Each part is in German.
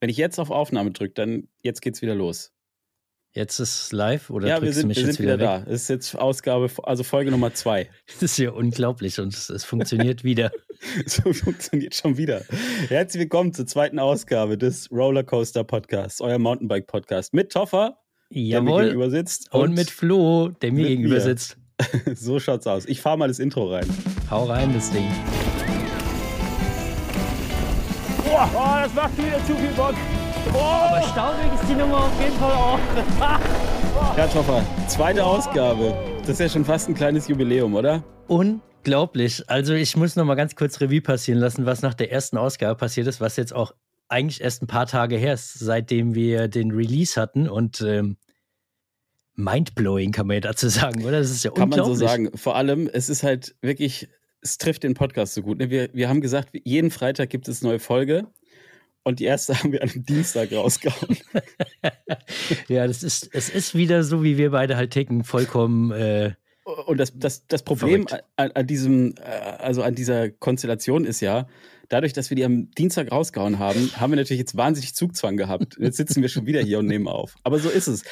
wenn ich jetzt auf Aufnahme drücke, dann jetzt geht's wieder los. Jetzt ist live oder ja, wir sind, du mich wir jetzt sind wieder, wieder da. Es ist jetzt Ausgabe, also Folge Nummer zwei. Das ist ja unglaublich und es, es funktioniert wieder. so funktioniert schon wieder. Herzlich willkommen zur zweiten Ausgabe des Rollercoaster Podcasts, euer Mountainbike Podcast mit Toffer, der mir Jawohl. gegenüber sitzt. Und, mit Flo, der mir gegenüber mir. sitzt. so schaut's aus. Ich fahr mal das Intro rein. Hau rein, das Ding. Boah, oh, das macht wieder zu viel Bock. Aber staurig ist die Nummer auf jeden Fall auch. Ja, Toffer, zweite Ausgabe. Das ist ja schon fast ein kleines Jubiläum, oder? Unglaublich. Also ich muss noch mal ganz kurz Revue passieren lassen, was nach der ersten Ausgabe passiert ist, was jetzt auch eigentlich erst ein paar Tage her ist, seitdem wir den Release hatten und ähm, mindblowing kann man ja dazu sagen, oder? Das ist ja Kann man unglaublich. so sagen. Vor allem, es ist halt wirklich, es trifft den Podcast so gut. ne? Wir, wir haben gesagt, jeden Freitag gibt es eine neue Folge. Und die erste haben wir einem Dienstag rausgehauen. Ja, das ist, es ist wieder so, wie wir beide halt ticken, vollkommen. Äh, Und das, das, das Problem an, an diesem, äh, also an dieser Konstellation ist ja, dadurch, dass wir die am Dienstag rausgehauen haben, haben wir natürlich jetzt wahnsinnig Zugzwang gehabt. Jetzt sitzen wir schon wieder hier und nehmen auf. Aber so ist es.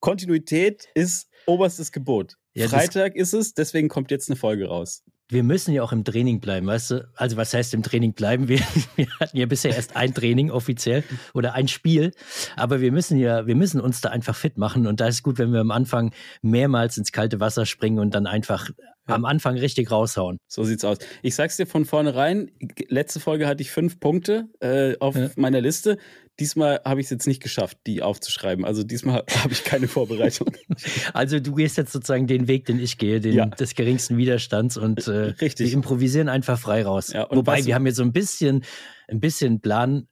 Kontinuität ist oberstes Gebot. Ja, Freitag ist es, deswegen kommt jetzt eine Folge raus. Wir müssen ja auch im Training bleiben, weißt du? Also, was heißt im Training bleiben? Wir, wir hatten ja bisher erst ein Training offiziell oder ein Spiel, aber wir müssen ja, wir müssen uns da einfach fit machen und da ist gut, wenn wir am Anfang mehrmals ins kalte Wasser springen und dann einfach am Anfang richtig raushauen. So sieht's aus. Ich sag's dir von vornherein, letzte Folge hatte ich fünf Punkte äh, auf Ja. meiner Liste. Diesmal habe ich es jetzt nicht geschafft, die aufzuschreiben. Also diesmal habe ich keine Vorbereitung. Also du gehst jetzt sozusagen den Weg, den ich gehe, den Ja. des geringsten Widerstands und äh, Richtig. wir improvisieren einfach frei raus. Ja, Wobei wir haben jetzt so ein bisschen, ein bisschen Plan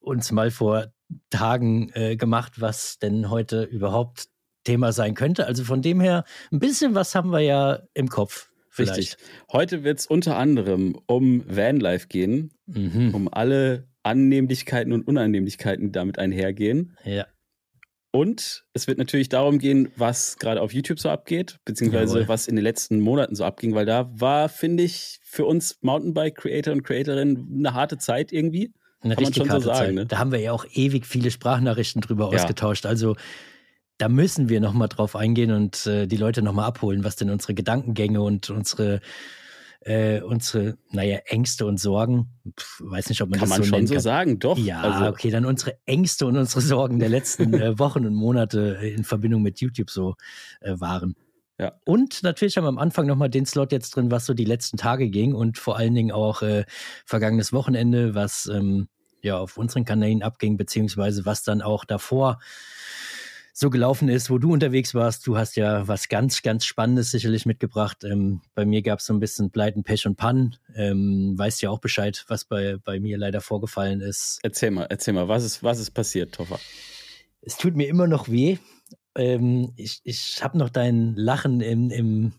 uns mal vor Tagen äh, gemacht, was denn heute überhaupt Thema sein könnte. Also von dem her, ein bisschen was haben wir ja im Kopf. Vielleicht. Richtig. Heute wird's unter anderem um Vanlife gehen, Mhm. um alle Annehmlichkeiten und Unannehmlichkeiten, die damit einhergehen. Ja. Und es wird natürlich darum gehen, was gerade auf YouTube so abgeht, beziehungsweise Jawohl. was in den letzten Monaten so abging, weil da war, finde ich, für uns Mountainbike-Creator und Creatorinnen eine harte Zeit irgendwie. Eine Kann man richtig schon so harte sagen, Zeit. ne? Da haben wir ja auch ewig viele Sprachnachrichten drüber Ja. ausgetauscht. Also da müssen wir nochmal drauf eingehen und äh, die Leute nochmal abholen, was denn unsere Gedankengänge und unsere, äh, unsere, naja, Ängste und Sorgen, Pff, weiß nicht, ob man Kann das man so schon so kann. sagen, doch. Ja, also, okay, dann unsere Ängste und unsere Sorgen der letzten äh, Wochen und Monate äh, in Verbindung mit YouTube so äh, waren. Ja. Und natürlich haben wir am Anfang nochmal den Slot jetzt drin, was so die letzten Tage ging und vor allen Dingen auch äh, vergangenes Wochenende, was ähm, ja auf unseren Kanälen abging, beziehungsweise was dann auch davor so gelaufen ist, wo du unterwegs warst. Du hast ja was ganz, ganz Spannendes sicherlich mitgebracht. Ähm, bei mir gab es so ein bisschen Pleiten, Pech und Pannen. Ähm, weißt ja auch Bescheid, was bei, bei mir leider vorgefallen ist. erzähl mal, erzähl mal, was ist, was ist passiert, Toffer? Es tut mir immer noch weh. Ähm, ich ich habe noch dein Lachen im, im,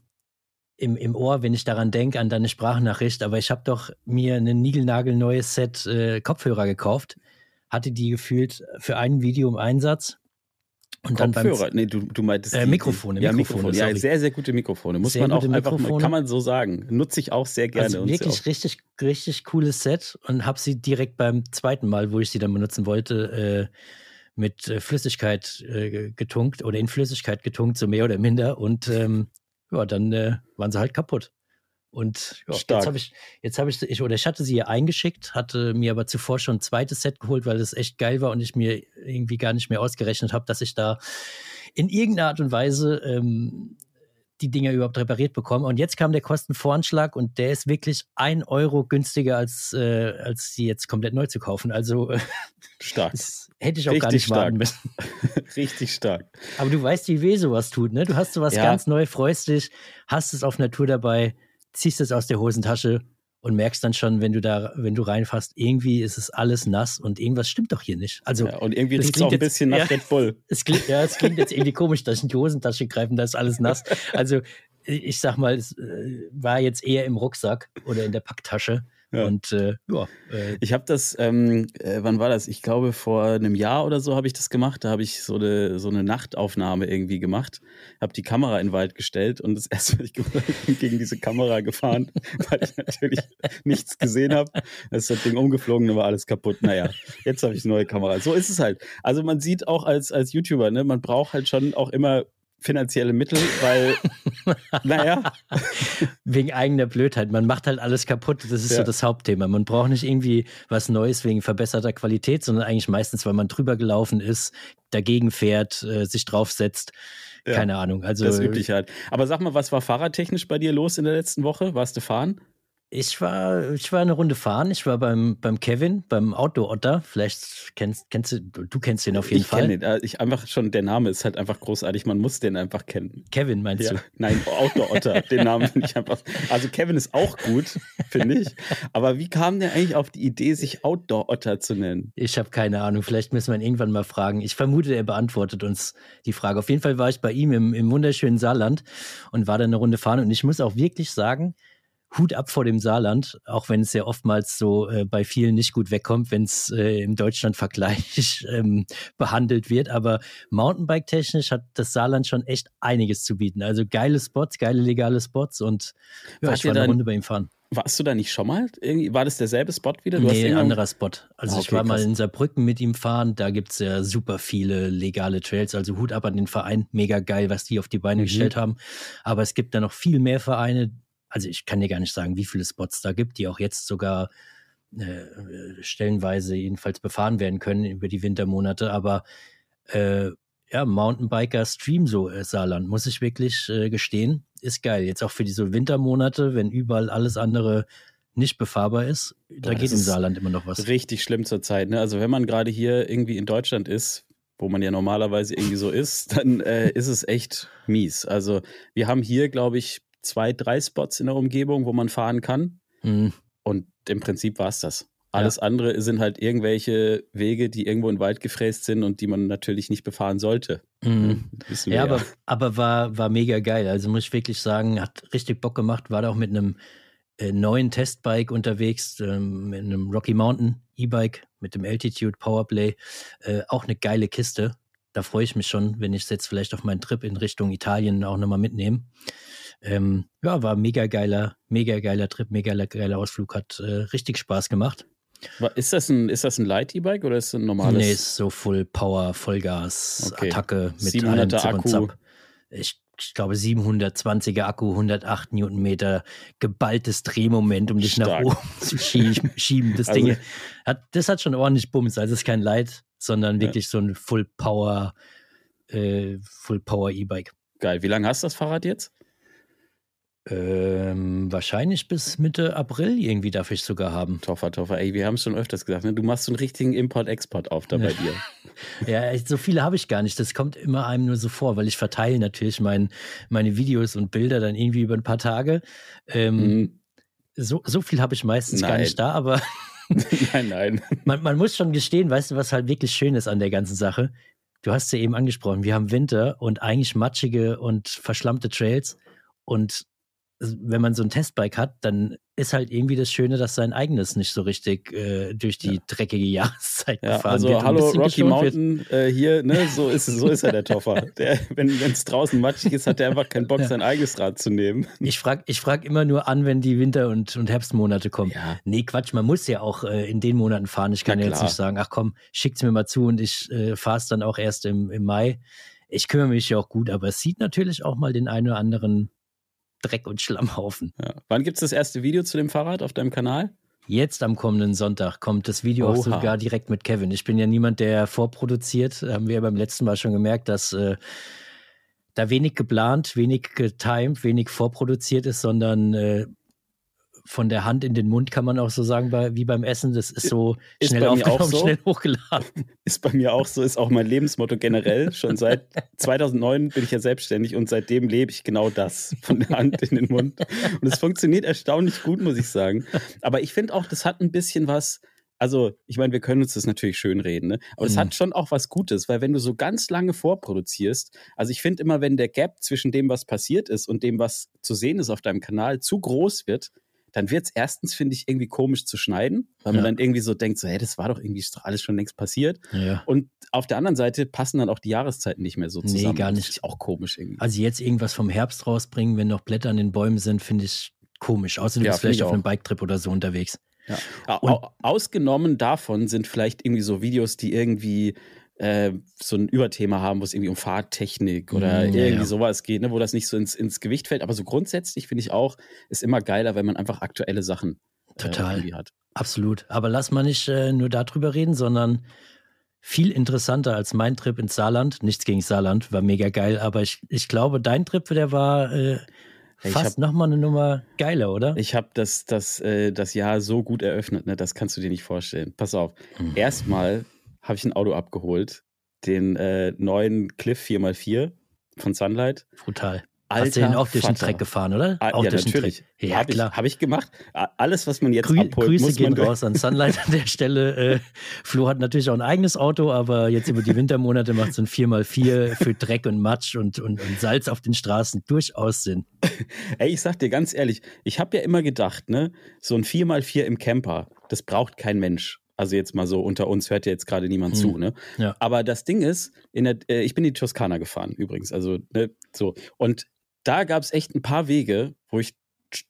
im, im Ohr, wenn ich daran denke, an deine Sprachnachricht. Aber ich habe doch mir ein niegelnagelneues Set äh, Kopfhörer gekauft. Hatte die gefühlt für ein Video im Einsatz. Und dann beim Kopfhörer? Nee, du, du meintest. Äh, die- Mikrofone, Ja, Mikrofone, Mikrofone. Ja, sehr, sehr gute Mikrofone. Muss Sehr man auch einfach, kann man so sagen. Nutze ich auch sehr gerne. Also wirklich auch- richtig, richtig cooles Set und habe sie direkt beim zweiten Mal, wo ich sie dann benutzen wollte, äh, mit äh, Flüssigkeit äh, getunkt oder in Flüssigkeit getunkt, so mehr oder minder. Und ähm, ja, dann äh, waren sie halt kaputt. Und ja, Stark. jetzt habe ich, jetzt habe ich, ich, oder ich hatte sie hier eingeschickt, hatte mir aber zuvor schon ein zweites Set geholt, weil es echt geil war und ich mir irgendwie gar nicht mehr ausgerechnet habe, dass ich da in irgendeiner Art und Weise ähm, die Dinger überhaupt repariert bekomme. Und jetzt kam der Kostenvoranschlag und der ist wirklich ein Euro günstiger, als, äh, als sie jetzt komplett neu zu kaufen. Also äh, stark. das hätte ich auch gar Richtig nicht warten müssen. Richtig stark. Aber du weißt, wie weh sowas tut, ne? Du hast sowas Ja. ganz neu, freust dich, hast es auf Natur dabei, ziehst es aus der Hosentasche und merkst dann schon, wenn du da, wenn du reinfasst, irgendwie ist es alles nass und irgendwas stimmt doch hier nicht. Also Ja, und irgendwie riecht es auch ein jetzt- bisschen nach ja. Red Bull. es klingt, ja, es klingt jetzt irgendwie komisch, dass ich in die Hosentasche greife und da ist alles nass. Also ich sag mal, es äh, war jetzt eher im Rucksack oder in der Packtasche Ja. Und äh, ja, äh, Ich habe das, ähm, äh, wann war das? Ich glaube, vor einem Jahr oder so habe ich das gemacht. Da habe ich so eine, so eine Nachtaufnahme irgendwie gemacht, habe die Kamera in den Wald gestellt und das erste, was ich bin gegen diese Kamera gefahren, weil ich natürlich nichts gesehen habe. Da ist das Ding umgeflogen, dann war alles kaputt. Naja, jetzt habe ich eine neue Kamera. So ist es halt. Also man sieht auch als, als YouTuber, ne, man braucht halt schon auch immer finanzielle Mittel, weil, naja, wegen eigener Blödheit. Man macht halt alles kaputt. Das ist Ja. so das Hauptthema. Man braucht nicht irgendwie was Neues wegen verbesserter Qualität, sondern eigentlich meistens, weil man drüber gelaufen ist, dagegen fährt, äh, sich draufsetzt. Ja. Keine Ahnung. Also das übliche halt. Aber sag mal, was war fahrradtechnisch bei dir los in der letzten Woche? Warst du fahren? Ich war, ich war eine Runde fahren. Ich war beim, beim Kevin, beim Outdoor Otter. Vielleicht kennst, kennst du, du kennst den auf jeden ich Fall. kenne den. Äh, Ich einfach schon, der Name ist halt einfach großartig. Man muss den einfach kennen. Kevin meinst Ja. du? Nein, Outdoor Otter. den Namen finde ich einfach. Also Kevin ist auch gut, finde ich. Aber wie kam der eigentlich auf die Idee, sich Outdoor Otter zu nennen? Ich habe keine Ahnung. Vielleicht müssen wir ihn irgendwann mal fragen. Ich vermute, er beantwortet uns die Frage. Auf jeden Fall war ich bei ihm im, im wunderschönen Saarland und war dann eine Runde fahren. Und ich muss auch wirklich sagen, Hut ab vor dem Saarland, auch wenn es ja oftmals so äh, bei vielen nicht gut wegkommt, wenn es äh, im Deutschland-Vergleich ähm, behandelt wird. Aber Mountainbike-technisch hat das Saarland schon echt einiges zu bieten. Also geile Spots, geile legale Spots und ja, ich war eine dann- Runde bei ihm fahren. Warst du da nicht schon mal? Irgendwie, war das derselbe Spot wieder? Du hast Nee, irgendwann- anderer Spot. Also Ah, ich okay, war mal krass. in Saarbrücken mit ihm fahren, da gibt's ja super viele legale Trails. Also Hut ab an den Verein, mega geil, was die auf die Beine Mhm. gestellt haben. Aber es gibt da noch viel mehr Vereine. Also ich kann dir gar nicht sagen, wie viele Spots da gibt, die auch jetzt sogar äh, stellenweise jedenfalls befahren werden können über die Wintermonate. Aber äh, ja, Mountainbiker Stream so äh, Saarland, muss ich wirklich äh, gestehen, ist geil. Jetzt auch für diese Wintermonate, wenn überall alles andere nicht befahrbar ist, da Boah, geht im Saarland immer noch was. Richtig schlimm zur Zeit. Ne? Also wenn man gerade hier irgendwie in Deutschland ist, wo man ja normalerweise irgendwie so ist, dann äh, ist es echt mies. Also wir haben hier, glaube ich, zwei, drei Spots in der Umgebung, wo man fahren kann. Mhm. Und im Prinzip war es das. Alles andere sind halt irgendwelche Wege, die irgendwo in den Wald gefräst sind und die man natürlich nicht befahren sollte. Mhm. Ja, aber, aber war, war mega geil. Also muss ich wirklich sagen, hat richtig Bock gemacht. War da auch mit einem äh, neuen Testbike unterwegs, ähm, mit einem Rocky Mountain E-Bike, mit dem Altitude Powerplay. Äh, auch eine geile Kiste. Da freue ich mich schon, wenn ich es jetzt vielleicht auf meinen Trip in Richtung Italien auch nochmal mitnehme. Ähm, ja, war mega geiler, mega geiler Trip, mega geiler Ausflug, hat äh, richtig Spaß gemacht. Ist das ein, ist das ein Light-E-Bike oder ist das ein normales? Nee, ist so Full Power, Vollgas, Okay. Attacke mit 700er allem Zip und Akku. Ich, ich glaube 720er Akku, 108 Newtonmeter, geballtes Drehmoment, um dich nach Stark. oben zu schieben. Das Also- Ding hat, das hat schon ordentlich Bums. Also es ist kein Light, sondern wirklich so ein Full Power, äh, Full Power E-Bike. Geil. Wie lange hast du das Fahrrad jetzt? Ähm, wahrscheinlich bis Mitte April irgendwie darf ich sogar haben. Toffer, Toffer. Ey, wir haben es schon öfters gesagt. Ne? Du machst so einen richtigen Import-Export auf da bei dir. Ja, so viele habe ich gar nicht. Das kommt immer einem nur so vor, weil ich verteile natürlich mein, meine Videos und Bilder dann irgendwie über ein paar Tage. Ähm, Mhm. so, so viel habe ich meistens gar Nein. nicht da, aber nein, nein. man, man muss schon gestehen, weißt du, was halt wirklich schön ist an der ganzen Sache? Du hast ja eben angesprochen, wir haben Winter und eigentlich matschige und verschlammte Trails. Und wenn man so ein Testbike hat, dann ist halt irgendwie das Schöne, dass sein eigenes nicht so richtig äh, durch die dreckige Jahreszeit Ja, gefahren also wird. hallo Rocky. Mountain, äh, hier, ne, so ist, so ist er der Toffer. Der, wenn es draußen matschig ist, hat er einfach keinen Bock, Ja. sein eigenes Rad zu nehmen. Ich frage ich frag immer nur an, wenn die Winter- und, und Herbstmonate kommen. Ja. Nee, Quatsch, man muss ja auch äh, in den Monaten fahren. Ich kann ja jetzt nicht sagen, ach komm, schickt's mir mal zu und ich äh, fahre es dann auch erst im, im Mai. Ich kümmere mich ja auch gut, aber es sieht natürlich auch mal den einen oder anderen Dreck- und Schlammhaufen. Ja. Wann gibt es das erste Video zu dem Fahrrad auf deinem Kanal? Jetzt am kommenden Sonntag kommt das Video auch Oha. sogar direkt mit Kevin. Ich bin ja niemand, der vorproduziert. Haben wir ja beim letzten Mal schon gemerkt, dass äh, da wenig geplant, wenig getimed, wenig vorproduziert ist, sondern äh, von der Hand in den Mund kann man auch so sagen, bei, wie beim Essen. Das ist so Ist schnell aufgenommen, so. schnell hochgeladen. Ist bei mir auch so, ist auch mein Lebensmotto generell. Schon seit 2009 bin ich ja selbstständig und seitdem lebe ich genau das, von der Hand in den Mund. Und es funktioniert erstaunlich gut, muss ich sagen. Aber ich finde auch, das hat ein bisschen was, also ich meine, wir können uns das natürlich schön reden, ne? aber es Mhm. hat schon auch was Gutes, weil wenn du so ganz lange vorproduzierst, also ich finde immer, wenn der Gap zwischen dem, was passiert ist und dem, was zu sehen ist auf deinem Kanal, zu groß wird, dann wird es erstens, finde ich, irgendwie komisch zu schneiden, weil man dann irgendwie so denkt, so, hey, das war doch irgendwie alles schon längst passiert. Ja. Und auf der anderen Seite passen dann auch die Jahreszeiten nicht mehr so Nee, zusammen. gar Das nicht. finde ich auch komisch irgendwie. Also jetzt irgendwas vom Herbst rausbringen, wenn noch Blätter an den Bäumen sind, finde ich komisch. Außer du Ja, bist vielleicht ich auf einem. Biketrip oder so unterwegs. Ja. Au- au- Ausgenommen davon sind vielleicht irgendwie so Videos, die irgendwie äh, so ein Überthema haben, wo es irgendwie um Fahrtechnik oder Mm, ja, irgendwie ja. sowas geht, ne, wo das nicht so ins, ins Gewicht fällt. Aber so grundsätzlich finde ich auch, ist immer geiler, wenn man einfach aktuelle Sachen äh, Total. irgendwie hat. Absolut. Aber lass mal nicht äh, nur darüber reden, sondern viel interessanter als mein Trip ins Saarland. Nichts gegen Saarland, war mega geil. Aber ich, ich glaube, dein Trip, der war äh, fast hab- nochmal eine Nummer geiler, oder? Ich habe das, das, äh, das Jahr so gut eröffnet, ne? das kannst du dir nicht vorstellen. Pass auf. Mhm. Erstmal habe ich ein Auto abgeholt, den äh, neuen Cliff 4x4 von Sunlight. Brutal. Alter Hast du den auch durch den. Track gefahren, oder? Ah, auch ja, durch den natürlich. Track. Ja, habe ich, klar. hab ich gemacht. Alles, was man jetzt Grü abholt, Grüße muss gehen raus an Sunlight an der Stelle. Äh, Flo hat natürlich auch ein eigenes Auto, aber jetzt über die Wintermonate macht so ein 4x4 für Dreck und Matsch und, und, und Salz auf den Straßen durchaus Sinn. Ey, ich sag dir ganz ehrlich, ich habe ja immer gedacht, ne, so ein 4x4 im Camper, das braucht kein Mensch. Also jetzt mal so unter uns hört ja jetzt gerade niemand Hm. zu, ne? Ja. Aber das Ding ist, der, äh, ich bin in die Toskana gefahren übrigens, also ne, so und da gab es echt ein paar Wege, wo ich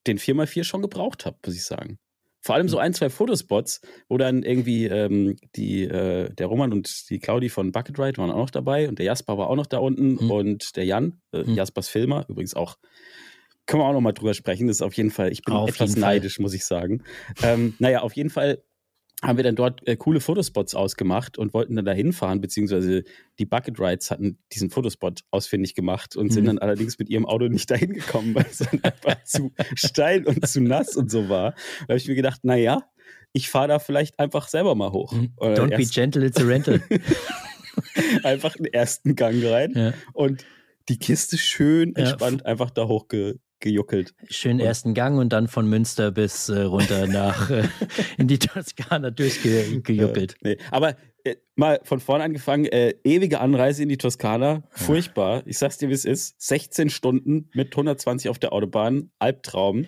den 4x4 schon gebraucht habe, muss ich sagen. Vor allem Hm. so ein, zwei Fotospots, wo dann irgendwie ähm, die, äh, der Roman und die Claudi von Bucket Ride waren auch noch dabei und der Jasper war auch noch da unten Hm. und der Jan, äh, Hm. Jaspers Filmer, übrigens auch können wir auch noch mal drüber sprechen. Das ist auf jeden Fall, ich bin Auf etwas neidisch, muss ich sagen. Ähm, naja, auf jeden Fall haben wir dann dort äh, coole Fotospots ausgemacht und wollten dann da hinfahren, beziehungsweise die Bucket Rides hatten diesen Fotospot ausfindig gemacht und sind Mhm. dann allerdings mit ihrem Auto nicht dahin gekommen, weil es dann einfach zu steil und zu nass und so war. Da habe ich mir gedacht, naja, ich fahre da vielleicht einfach selber mal hoch. Oder Don't be gentle, it's a rental. einfach den ersten Gang rein ja. und die Kiste schön Ja. entspannt einfach da hochgejuckelt. Gejuckelt. Schön ersten Gang und dann von Münster bis äh, runter nach äh, in die Toskana durchgejuckelt. Äh, nee. Aber äh, mal von vorne angefangen, äh, ewige Anreise in die Toskana, furchtbar. Ich sag's dir, wie es ist. 16 Stunden mit 120 auf der Autobahn, Albtraum.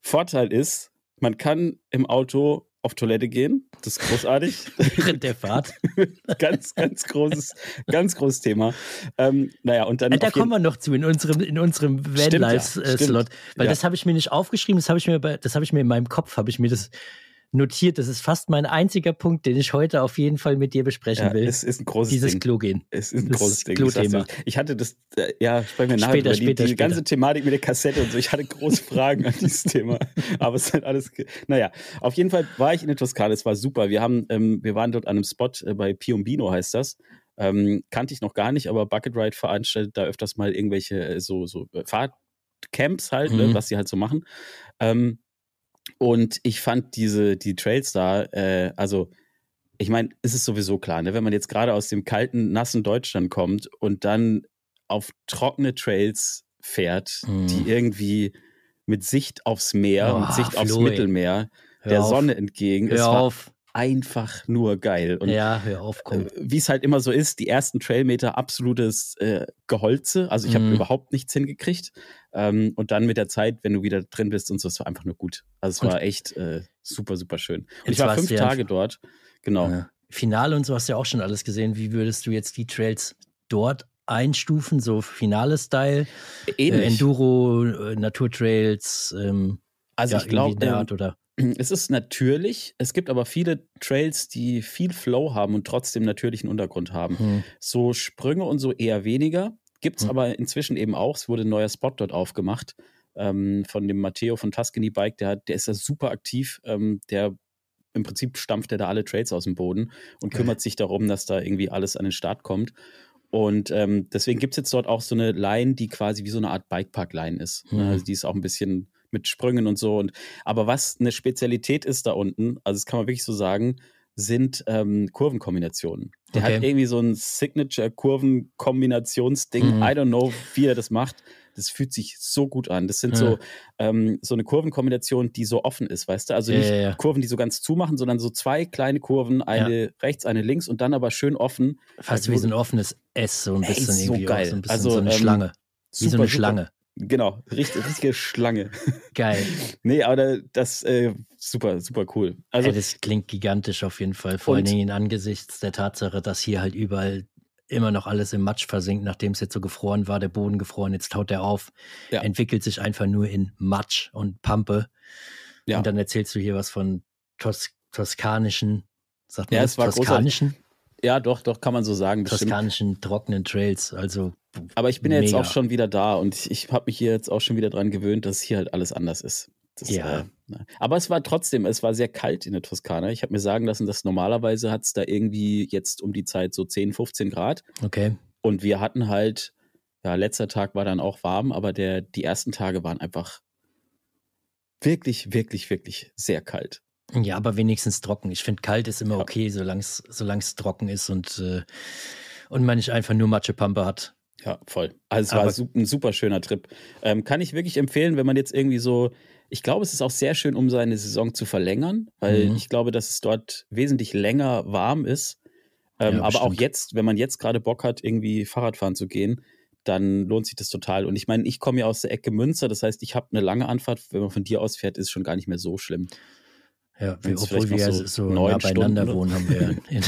Vorteil ist, man kann im Auto auf Toilette gehen. Das ist großartig. Während der Fahrt. ganz, ganz großes, ganz großes Thema. Ähm, naja, und dann. Äh, da kommen wir noch zu in unserem, in unserem Stimmt, ja, Vanlife-Slot. stimmt. Weil Ja. das habe ich mir nicht aufgeschrieben, das habe ich mir bei, das habe ich mir in meinem Kopf, habe ich mir das notiert. Das ist fast mein einziger Punkt, den ich heute auf jeden Fall mit dir besprechen ja, will. es ist ein großes Dieses Ding. Klo gehen. Es ist ein Das großes Ding. Klo-Thema. ich hatte das, äh, ja, sprechen wir nachher Später, über die, später, die später. ganze Thematik mit der Kassette und so. Ich hatte große Fragen an dieses Thema. Aber es ist halt alles, naja. Auf jeden Fall war ich in der Toskana, es war super. Wir haben, ähm, wir waren dort an einem Spot äh, bei Piombino heißt das. Ähm, kannte ich noch gar nicht, aber Bucket Ride veranstaltet da öfters mal irgendwelche äh, so, so äh, Fahrtcamps halt, ne, Mhm. was sie halt so machen. Ähm, und ich fand diese, die Trails da, äh, also ich meine, es ist sowieso klar, ne? wenn man jetzt gerade aus dem kalten, nassen Deutschland kommt und dann auf trockene Trails fährt, Mhm. die irgendwie mit Sicht aufs Meer, Oh, mit Sicht aufs Flo, ey. Mittelmeer, der auf. Sonne entgegen, es Hör war auf. Einfach nur geil. Und ja, hör auf, komm. äh, wie es halt immer so ist, die ersten Trailmeter absolutes äh, Geholze. Also ich habe Mhm. überhaupt nichts hingekriegt. Ähm, und dann mit der Zeit, wenn du wieder drin bist und so, es war einfach nur gut. Also es Und- war echt äh, super, super schön. Und ich war fünf Tage dort. Genau. Ja. Finale und so hast du ja auch schon alles gesehen. Wie würdest du jetzt die Trails dort einstufen? So Finale-Style, äh, Ähnlich. Enduro, äh, Naturtrails, ähm, also ja, ich glaube, der Art oder es ist natürlich. Es gibt aber viele Trails, die viel Flow haben und trotzdem natürlichen Untergrund haben. hm. So Sprünge und so eher weniger. Gibt es Hm. aber inzwischen eben auch. Es wurde ein neuer Spot dort aufgemacht ähm, von dem Matteo von Tuscany Bike. Der, hat- der ist da super aktiv. Ähm, der im Prinzip stampft er da alle Trails aus dem Boden und kümmert sich darum, dass da irgendwie alles an den Start kommt. Und ähm, deswegen gibt es jetzt dort auch so eine Line, die quasi wie so eine Art Bikepark-Line ist. Mhm. Also die ist auch ein bisschen mit Sprüngen und so. Und, aber was eine Spezialität ist da unten, also das kann man wirklich so sagen, sind ähm, Kurvenkombinationen. Der Okay. hat irgendwie so ein Signature-Kurvenkombinationsding. Mhm. I don't know, wie er das macht. Das fühlt sich so gut an. Das sind so, ähm, so eine Kurvenkombination, die so offen ist, weißt du? Also Ja, nicht ja, ja. Kurven, die so ganz zumachen, sondern so zwei kleine Kurven, eine rechts, eine links und dann aber schön offen. fast Also wie so ein offenes S, so ein Ey, bisschen so irgendwie. geil. So ein bisschen Also, so eine ähm, Schlange. Wie so Super, eine super. Genau, richtig, richtige Schlange. Geil. nee, aber das äh, super, super cool. Also, ja, das klingt gigantisch auf jeden Fall. Vor allen Dingen angesichts der Tatsache, dass hier halt überall immer noch alles im Matsch versinkt, nachdem es jetzt so gefroren war, der Boden gefroren, jetzt taut er auf, ja. entwickelt sich einfach nur in Matsch und Pampe. Ja. Und dann erzählst du hier was von Tos toskanischen, sagt man ja, das, toskanischen? Ja, doch, doch, kann man so sagen. Bestimmt. Toskanischen trockenen Trails, also. Aber ich bin ja jetzt auch schon wieder da und ich, ich habe mich hier jetzt auch schon wieder dran gewöhnt, dass hier halt alles anders ist. Das, ja. Äh, ne. aber es war trotzdem, es war sehr kalt in der Toskana. Ich habe mir sagen lassen, dass normalerweise hat es da irgendwie jetzt um die Zeit so 10, 15 Grad. Okay. Und wir hatten halt, ja, letzter Tag war dann auch warm, aber der, die ersten Tage waren einfach wirklich, wirklich, wirklich sehr kalt. Ja, aber wenigstens trocken. Ich finde, kalt ist immer ja. okay, solange es trocken ist und, äh, und man nicht einfach nur Matschepampe hat. Ja, voll. Also es war ein super schöner Trip. Ähm, kann ich wirklich empfehlen, wenn man jetzt irgendwie so, ich glaube, es ist auch sehr schön, um seine Saison zu verlängern, weil mhm. ich glaube, dass es dort wesentlich länger warm ist. Ähm, ja, aber auch jetzt, wenn man jetzt gerade Bock hat, irgendwie Fahrradfahren zu gehen, dann lohnt sich das total. Und ich meine, ich komme ja aus der Ecke Münster, das heißt, ich habe eine lange Anfahrt. Wenn man von dir aus fährt, ist es schon gar nicht mehr so schlimm. Ja, wir, obwohl wir so, so nah beieinander Stunden, wohnen, haben wir in,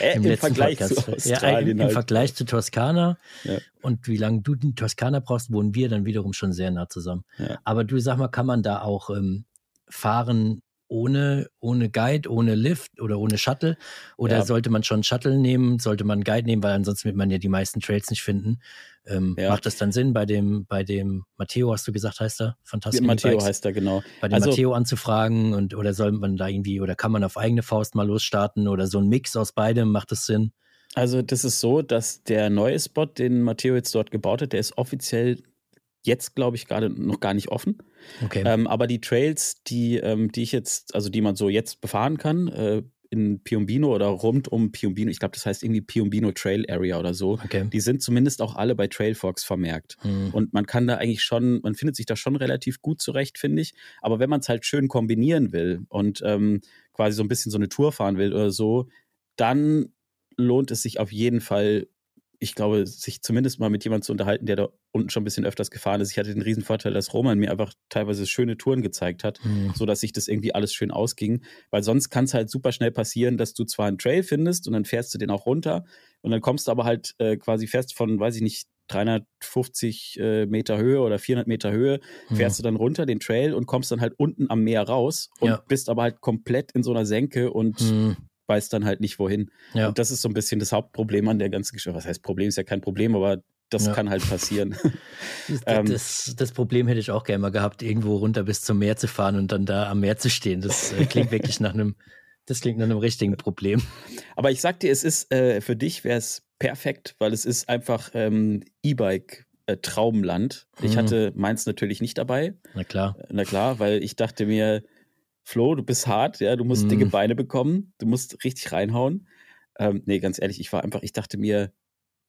äh, im, im Vergleich Podcast. zu Australien. Ja, Im halt. Vergleich zu Toskana. Ja. Und wie lange du in Toskana brauchst, wohnen wir dann wiederum schon sehr nah zusammen. Ja. Aber du sag mal, kann man da auch ähm, fahren ohne, ohne Guide, ohne Lift oder ohne Shuttle? Oder ja. sollte man schon Shuttle nehmen? Sollte man einen Guide nehmen, weil ansonsten wird man ja die meisten Trails nicht finden. Ähm, ja. Macht das dann Sinn, bei dem, bei dem Matteo, hast du gesagt, heißt er? Fantastisch. Matteo heißt er, genau. Bei dem also, Matteo anzufragen und oder soll man da irgendwie, oder kann man auf eigene Faust mal losstarten oder so ein Mix aus beidem, macht das Sinn? Also, das ist so, dass der neue Spot, den Matteo jetzt dort gebaut hat, der ist offiziell jetzt, glaube ich, gerade noch gar nicht offen. Okay. Ähm, aber die Trails, die, ähm, die ich jetzt, also die man so jetzt befahren kann, äh, in Piombino oder rund um Piombino, ich glaube, das heißt irgendwie Piombino Trail Area oder so, okay. die sind zumindest auch alle bei Trailfox vermerkt. Mhm. Und man kann da eigentlich schon, man findet sich da schon relativ gut zurecht, finde ich. Aber wenn man es halt schön kombinieren will und ähm, quasi so ein bisschen so eine Tour fahren will oder so, dann lohnt es sich auf jeden Fall ich glaube, sich zumindest mal mit jemandem zu unterhalten, der da unten schon ein bisschen öfters gefahren ist. Ich hatte den riesen Vorteil, dass Roman mir einfach teilweise schöne Touren gezeigt hat, mhm. so dass sich das irgendwie alles schön ausging. Weil sonst kann es halt super schnell passieren, dass du zwar einen Trail findest und dann fährst du den auch runter und dann kommst du aber halt äh, quasi fest von, weiß ich nicht, 350 äh, Meter Höhe oder 400 Meter Höhe, mhm. fährst mhm. du dann runter den Trail und kommst dann halt unten am Meer raus und ja. bist aber halt komplett in so einer Senke und mhm weiß dann halt nicht wohin. Ja. Und das ist so ein bisschen das Hauptproblem an der ganzen Geschichte. Was heißt Problem? Ist ja kein Problem, aber das ja. kann halt passieren. Das, ähm, das, das, Problem hätte ich auch gerne mal gehabt, irgendwo runter bis zum Meer zu fahren und dann da am Meer zu stehen. Das äh, klingt wirklich nach einem, das klingt nach einem richtigen Problem. Aber ich sag dir, es ist äh, für dich wäre es perfekt, weil es ist einfach ähm, E-Bike äh, Traumland. Ich mhm. hatte meins natürlich nicht dabei. Na klar. Na klar, weil ich dachte mir, Flo, du bist hart, ja, du musst mm. dicke Beine bekommen, du musst richtig reinhauen. Ähm, nee, ganz ehrlich, ich war einfach, ich dachte mir,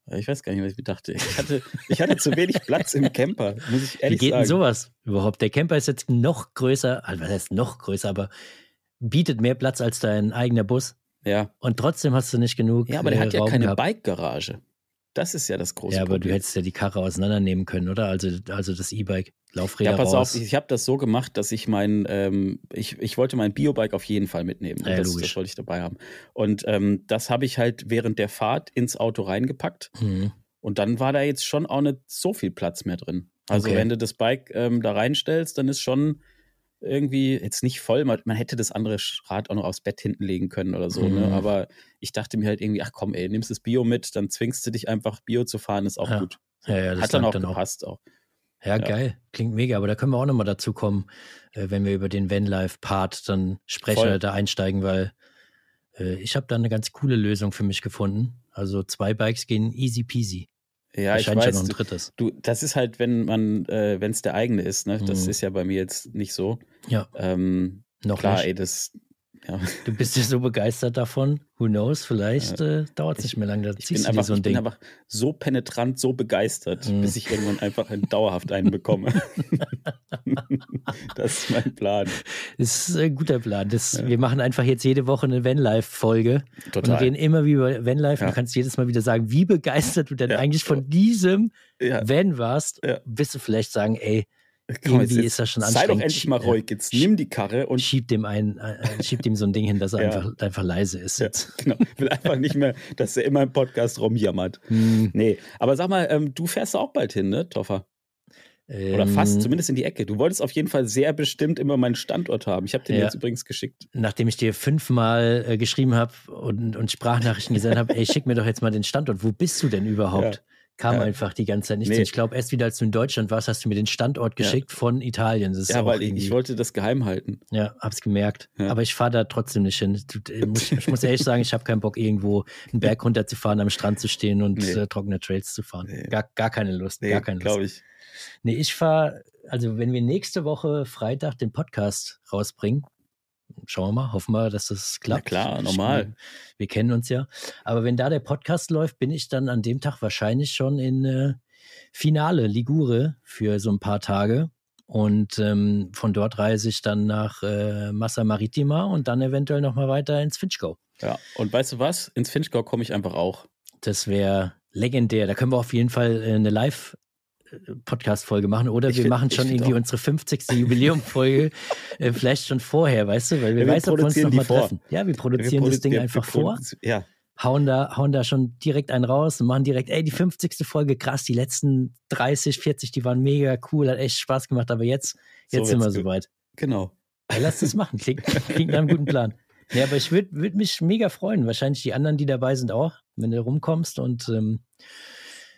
ich weiß gar nicht, was ich mir dachte. Ich hatte, ich hatte zu wenig Platz im Camper, muss ich ehrlich Wie geht sagen. denn sowas überhaupt? Der Camper ist jetzt noch größer, also was heißt noch größer, aber bietet mehr Platz als dein eigener Bus. Ja. Und trotzdem hast du nicht genug. Ja, aber der äh, hat ja Raum keine Bike-Garage. Das ist ja das große Ja, aber Problem. du hättest ja die Karre auseinandernehmen können, oder? Also, also das E-Bike, Laufräder Ja, pass raus. auf, ich, ich habe das so gemacht, dass ich mein, ähm, ich, ich wollte mein Biobike auf jeden Fall mitnehmen. Ja, das, das, wollte ich dabei haben. Und ähm, das habe ich halt während der Fahrt ins Auto reingepackt. Mhm. Und dann war da jetzt schon auch nicht so viel Platz mehr drin. Also Okay. wenn du das Bike ähm, da reinstellst, dann ist schon irgendwie jetzt nicht voll. Man, man hätte das andere Rad auch noch aufs Bett hinten legen können oder so. Ne? Mhm. Aber ich dachte mir halt irgendwie, ach komm, ey, nimmst das Bio mit, dann zwingst du dich einfach Bio zu fahren, ist auch Ja. gut. Ja, ja, das Hat dann auch gepasst auch. Ja, Ja. geil. Klingt mega. Aber da können wir auch nochmal dazu kommen, äh, wenn wir über den Vanlife-Part dann sprechen Voll. oder da einsteigen, weil äh, ich habe da eine ganz coole Lösung für mich gefunden. Also zwei Bikes gehen easy peasy. Ja, ich Wahrscheinlich ja weiß. noch ein drittes. du, das ist halt, wenn man, äh, wenn es der eigene ist, ne? Das Mhm. ist ja bei mir jetzt nicht so. Ja, Ähm, noch klar, nicht. ey, das, Ja. Du bist ja so begeistert davon. Who knows? Vielleicht äh, dauert es nicht mehr lange. Ich bin, einfach, so ich bin einfach so penetrant, so begeistert, Mhm. bis ich irgendwann einfach einen, dauerhaft einen bekomme. das ist mein Plan. Das ist ein guter Plan. Das, Wir machen einfach jetzt jede Woche eine Vanlife-Folge und reden immer wie über Vanlife. Ja. Du kannst jedes Mal wieder sagen, wie begeistert du denn Ja. eigentlich von diesem Ja. Van warst. Ja. Bis du vielleicht sagen, ey, Komm, jetzt- irgendwie ist das schon Sei doch anstrengend. endlich mal ruhig. Jetzt nimm die Karre und schieb dem ein, äh, schieb dem so ein Ding hin, dass er Ja. einfach, einfach leise ist. Ja, Jetzt. genau. Ich will einfach nicht mehr, dass er immer im Podcast rumjammert. Hm, Nee, aber sag mal, ähm, du fährst auch bald hin, ne, Toffer? Oder ähm, fast, zumindest in die Ecke. Du wolltest auf jeden Fall sehr bestimmt immer meinen Standort haben. Ich habe den Ja. jetzt übrigens geschickt. Nachdem ich dir fünfmal äh, geschrieben habe und, und Sprachnachrichten gesendet habe, ey, schick mir doch jetzt mal den Standort. Wo bist du denn überhaupt? Ja. Kam Ja. einfach die ganze Zeit nicht. Nee. Ich glaube, erst wieder, als du in Deutschland warst, hast du mir den Standort Ja. geschickt von Italien. Das ist Ja, auch weil ich, irgendwie- ich wollte das geheim halten. Ja, hab's gemerkt. Ja. Aber ich fahre da trotzdem nicht hin. Äh, muss, ich muss ehrlich sagen, ich habe keinen Bock, irgendwo einen Berg runterzufahren, am Strand zu stehen und Nee. äh, trockene Trails zu fahren. Nee. Gar, gar keine Lust. Gar keine Lust. glaube ich. Nee, ich fahre, also wenn wir nächste Woche Freitag den Podcast rausbringen, schauen wir mal, hoffen wir, dass das klappt. klar, Ich- normal. Wir kennen uns ja. Aber wenn da der Podcast läuft, bin ich dann an dem Tag wahrscheinlich schon in äh, Finale Ligure für so ein paar Tage. Und ähm, von dort reise ich dann nach äh, Massa Maritima und dann eventuell nochmal weiter ins Finchgau. Ja, und weißt du was? Ins Finchgau komme ich einfach auch. Das wäre legendär. Da können wir auf jeden Fall äh, eine Live- Podcast-Folge machen oder Ich wir find- machen schon irgendwie auch. unsere 50. Jubiläum-Folge, äh, vielleicht schon vorher, weißt du, weil wir Ja, wir weiß, ob wir uns nochmal treffen. Ja, wir produzieren das Ding wir- einfach wir vor, Ja, hauen da, hauen da schon direkt einen raus und machen direkt, ey, die 50. Folge, krass, die letzten 30, 40, die waren mega cool, hat echt Spaß gemacht, aber jetzt, So jetzt sind wir soweit. genau. Ey, lass das machen, klingt, klingt nach einem guten Plan. Ja, aber ich würde würd mich mega freuen. Wahrscheinlich die anderen, die dabei sind, auch, wenn du rumkommst und ähm,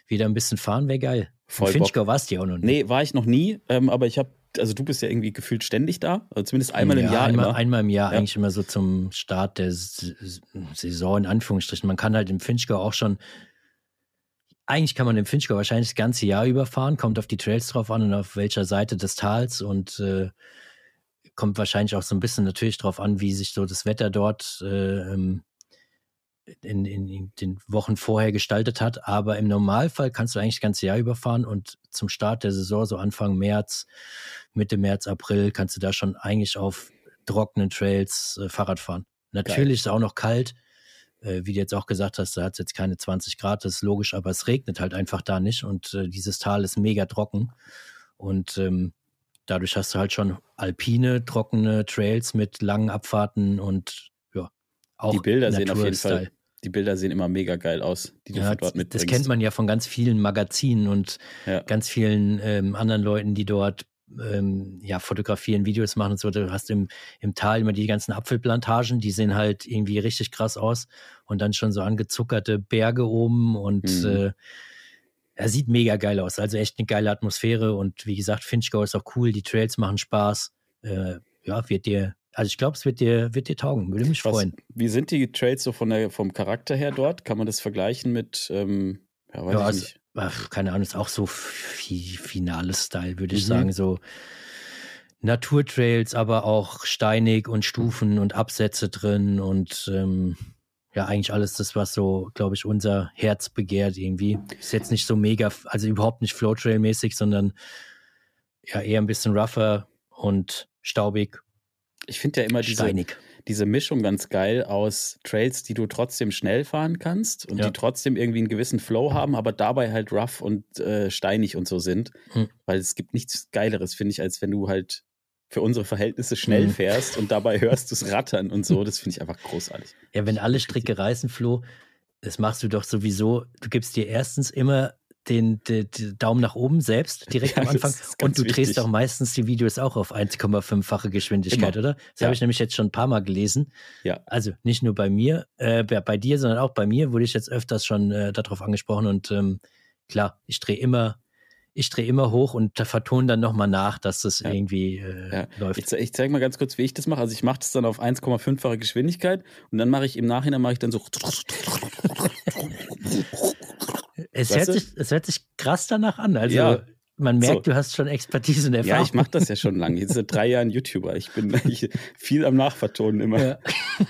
wieder ein bisschen fahren, wäre geil. Voll In. Finchgau warst du ja auch noch nicht. Nee, war ich noch nie, ähm, aber ich habe, also du bist ja irgendwie gefühlt ständig da, also zumindest einmal im ja, Jahr einmal, immer. einmal im Jahr Ja. eigentlich immer so zum Start der S- Saison in Anführungsstrichen. Man kann halt im Finchgau auch schon, eigentlich kann man im Finchgau wahrscheinlich das ganze Jahr überfahren, kommt auf die Trails drauf an und auf welcher Seite des Tals und äh, kommt wahrscheinlich auch so ein bisschen natürlich drauf an, wie sich so das Wetter dort äh, ähm, in, in, in den Wochen vorher gestaltet hat. Aber im Normalfall kannst du eigentlich das ganze Jahr überfahren und zum Start der Saison, so Anfang März, Mitte März, April, kannst du da schon eigentlich auf trockenen Trails äh, Fahrrad fahren. Natürlich ist es auch noch kalt, äh, wie du jetzt auch gesagt hast, da hat es jetzt keine 20 Grad, das ist logisch, aber es regnet halt einfach da nicht und äh, dieses Tal ist mega trocken und ähm, dadurch hast du halt schon alpine, trockene Trails mit langen Abfahrten und auch Die Bilder sehen auf jeden. Fall, die Bilder sehen immer mega geil aus, die du Ja, dort das, mitbringst. das kennt man ja von ganz vielen Magazinen und Ja. ganz vielen ähm, anderen Leuten, die dort ähm, ja, fotografieren, Videos machen und so. Du hast im, im Tal immer die ganzen Apfelplantagen, die sehen halt irgendwie richtig krass aus und dann schon so angezuckerte Berge oben und Mhm. äh, er sieht mega geil aus. Also echt eine geile Atmosphäre und wie gesagt, Finchgau ist auch cool, die Trails machen Spaß. Äh, ja, wird dir, also ich glaube, es wird dir, wird dir taugen, würde mich Was, freuen. wie sind die Trails so von der, vom Charakter her dort? Kann man das vergleichen mit, ähm, ja, weiß Ja, ich also- nicht. ach, keine Ahnung, ist auch so fi finales Style, würde ich Mhm. sagen. So Naturtrails, aber auch steinig und Stufen und Absätze drin und ähm, ja, eigentlich alles das, was so, glaube ich, unser Herz begehrt irgendwie. Ist jetzt nicht so mega, also überhaupt nicht Flowtrail-mäßig, sondern ja, eher ein bisschen rougher und staubig, Ich finde ja immer diese, steinig. diese Mischung ganz geil aus Trails, die du trotzdem schnell fahren kannst und Ja. die trotzdem irgendwie einen gewissen Flow haben, aber dabei halt rough und äh, steinig und so sind. Hm. Weil es gibt nichts Geileres, finde ich, als wenn du halt für unsere Verhältnisse schnell Mhm. fährst und dabei hörst du es rattern und so. Das finde ich einfach großartig. Ja, wenn alle Stricke reißen, Flo, das machst du doch sowieso. Du gibst dir erstens immer den, den, den Daumen nach oben selbst direkt Ja, am Anfang und du drehst wichtig. auch meistens die Videos auch auf 1,5-fache Geschwindigkeit, Immer. oder? Das Ja. habe ich nämlich jetzt schon ein paar Mal gelesen. Ja. Also nicht nur bei mir, äh, bei dir, sondern auch bei mir wurde ich jetzt öfters schon äh, darauf angesprochen und ähm, klar, ich drehe immer, ich drehe immer hoch und vertone dann nochmal nach, dass das Ja. irgendwie äh, Ja. läuft. Ich, ich zeige mal ganz kurz, wie ich das mache. Also ich mache das dann auf 1,5-fache Geschwindigkeit und dann mache ich im Nachhinein mache ich dann so. Es Weißt hört, du? sich, es hört sich krass danach an. Also Ja. Man merkt, so. du hast schon Expertise der Erfahrung. Ja, ich mache das ja schon lange. Jetzt seit drei Jahren YouTuber. Ich bin viel am Nachvertonen immer. Ja. Das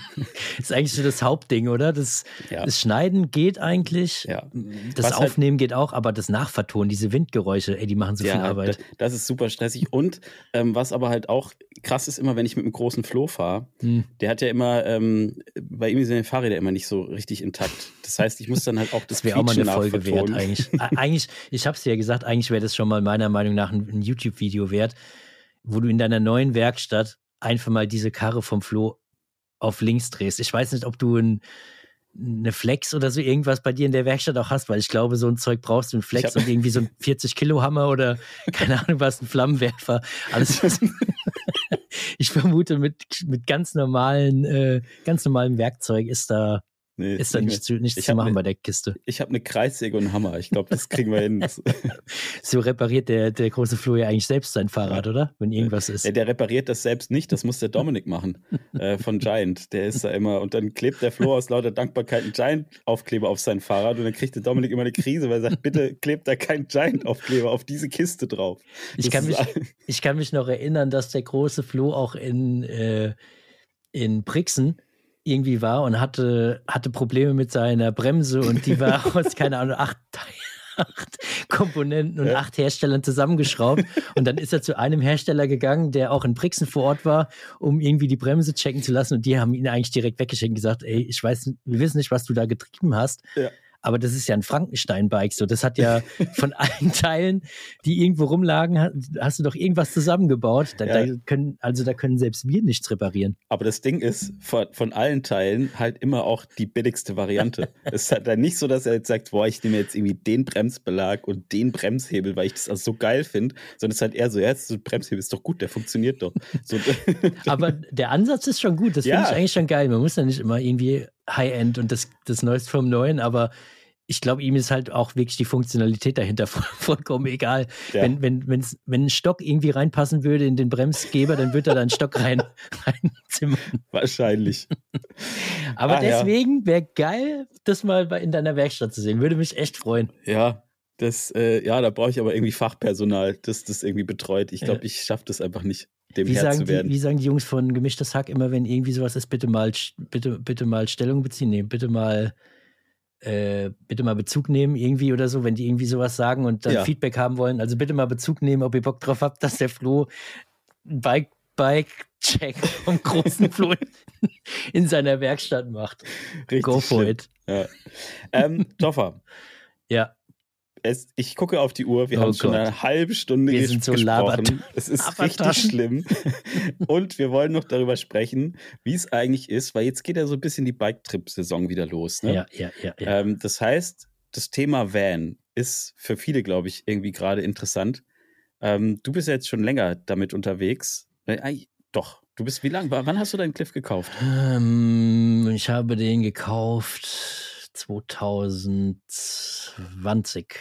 ist eigentlich so das Hauptding, oder? Das, ja. das Schneiden geht eigentlich. Ja. Das Was halt Aufnehmen halt, geht auch, aber das Nachvertonen, diese Windgeräusche, ey, die machen so viel Arbeit. Das ist super stressig. Und ähm, was aber halt auch krass ist, immer wenn ich mit einem großen Flo fahre, hm. der hat ja immer, ähm, bei ihm sind die Fahrräder immer nicht so richtig intakt. Das heißt, ich muss dann halt auch das, das wäre auch mal eine Folge wert eigentlich. eigentlich, ich habe es ja gesagt, eigentlich wäre das schon mal meiner Meinung nach ein, ein YouTube-Video wert, wo du in deiner neuen Werkstatt einfach mal diese Karre vom Flo auf links drehst. Ich weiß nicht, ob du ein, eine Flex oder so irgendwas bei dir in der Werkstatt auch hast, weil ich glaube, so ein Zeug brauchst du, ein Flex und irgendwie so ein 40 Kilo Hammer oder keine Ahnung was, ein Flammenwerfer. Alles was. ich vermute, mit, mit ganz normalen, äh, ganz normalem Werkzeug ist da Nee, ist da nicht zu, nichts zu machen ne, bei der Kiste. Ich habe eine Kreissäge und einen Hammer. Ich glaube, das kriegen wir hin. so repariert der, der große Flo ja eigentlich selbst sein Fahrrad, oder? Wenn irgendwas ist. Ja, der repariert das selbst nicht. Das muss der Dominik machen äh, von Giant. Der ist da immer. Und dann klebt der Flo aus lauter Dankbarkeit einen Giant-Aufkleber auf sein Fahrrad. Und dann kriegt der Dominik immer eine Krise, weil er sagt: Bitte klebt da keinen Giant-Aufkleber auf diese Kiste drauf. Ich kann, mich, ich kann mich noch erinnern, dass der große Flo auch in, äh, in Brixen irgendwie war und hatte, hatte Probleme mit seiner Bremse und die war aus, keine Ahnung, acht, acht Komponenten und ja. acht Herstellern zusammengeschraubt. Und dann ist er zu einem Hersteller gegangen, der auch in Brixen vor Ort war, um irgendwie die Bremse checken zu lassen. Und die haben ihn eigentlich direkt weggeschickt und gesagt, ey, ich weiß, wir wissen nicht, was du da getrieben hast. Ja aber das ist ja ein Frankenstein-Bike. So, das hat ja von allen Teilen, die irgendwo rumlagen, hast du doch irgendwas zusammengebaut. Da, ja. da können, also da können selbst wir nichts reparieren. Aber das Ding ist, von, von allen Teilen halt immer auch die billigste Variante. es ist halt dann nicht so, dass er jetzt sagt, boah, ich nehme jetzt irgendwie den Bremsbelag und den Bremshebel, weil ich das also so geil finde, sondern es ist halt eher so, ja, das Bremshebel ist doch gut, der funktioniert doch. So, aber der Ansatz ist schon gut, das ja. finde ich eigentlich schon geil. Man muss ja nicht immer irgendwie High-End und das, das Neueste vom Neuen, aber ich glaube, ihm ist halt auch wirklich die Funktionalität dahinter vollkommen egal. Ja. Wenn, wenn, wenn's, wenn ein Stock irgendwie reinpassen würde in den Bremsgeber, dann würde er da einen Stock rein, reinzimmern. Wahrscheinlich. Aber ah, deswegen wäre geil, das mal in deiner Werkstatt zu sehen. Würde mich echt freuen. Ja, das, äh, ja, da brauche ich aber irgendwie Fachpersonal, das das irgendwie betreut. Ich glaube, ja. ich schaffe das einfach nicht, dem wie Herr zu werden. Die, wie sagen die Jungs von Gemischtes Hack immer, wenn irgendwie sowas ist, bitte mal, bitte, bitte mal Stellung beziehen, nee, bitte mal äh, bitte mal Bezug nehmen irgendwie oder so, wenn die irgendwie sowas sagen und dann ja. Feedback haben wollen. Also bitte mal Bezug nehmen, ob ihr Bock drauf habt, dass der Flo Bike Bike Check vom großen Flo in seiner Werkstatt macht. Richtig Go for schlimm. it. Ja. Ähm, Toffer. ja es, ich gucke auf die Uhr, wir oh haben Gott. schon eine halbe Stunde wir sind so gesprochen. Es ist richtig schlimm. Und wir wollen noch darüber sprechen, wie es eigentlich ist, weil jetzt geht ja so ein bisschen die Bike-Trip-Saison wieder los. Ne? Ja, ja, ja. ja. Ähm, das heißt, das Thema Van ist für viele, glaube ich, irgendwie gerade interessant. Ähm, du bist ja jetzt schon länger damit unterwegs. Äh, doch, du bist wie lange? Wann hast du deinen Cliff gekauft? Ähm, ich habe den gekauft 2020,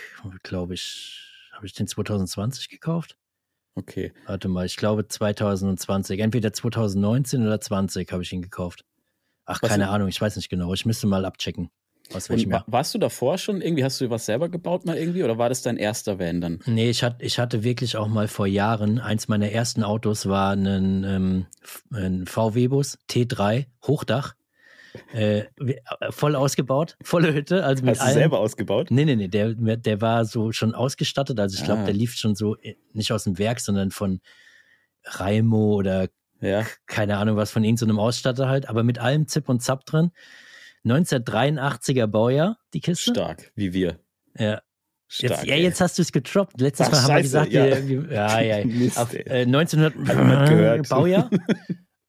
glaube ich. Habe ich den 2020 gekauft? Okay. Warte mal, ich glaube 2020. Entweder 2019 oder 20 habe ich ihn gekauft. Ach, was keine Ahnung, ich weiß nicht genau. Ich müsste mal abchecken. Aus welchem Jahr. Warst du davor schon irgendwie, hast du was selber gebaut mal irgendwie oder war das dein erster Van dann? Nee, ich, hat, ich hatte wirklich auch mal vor Jahren, eins meiner ersten Autos war ein, ähm, ein VW-Bus T3 Hochdach äh, äh, voll ausgebaut, volle Hütte. Also mit Hast du selber ausgebaut? Nee, nee, nee, der, der war so schon ausgestattet. Also ich glaube, ah. der lief schon so äh, nicht aus dem Werk, sondern von Raimo oder ja. keine Ahnung was von irgendeinem so Ausstatter halt, aber mit allem Zip und Zap drin. 1983er Baujahr, die Kiste. Stark, wie wir. Ja. Stark, jetzt, ja, jetzt hast du es getroppt. Letztes Ach, Mal haben Scheiße, wir gesagt, ja, wir, ja, ja. Mist, auf, äh, 1900 Baujahr.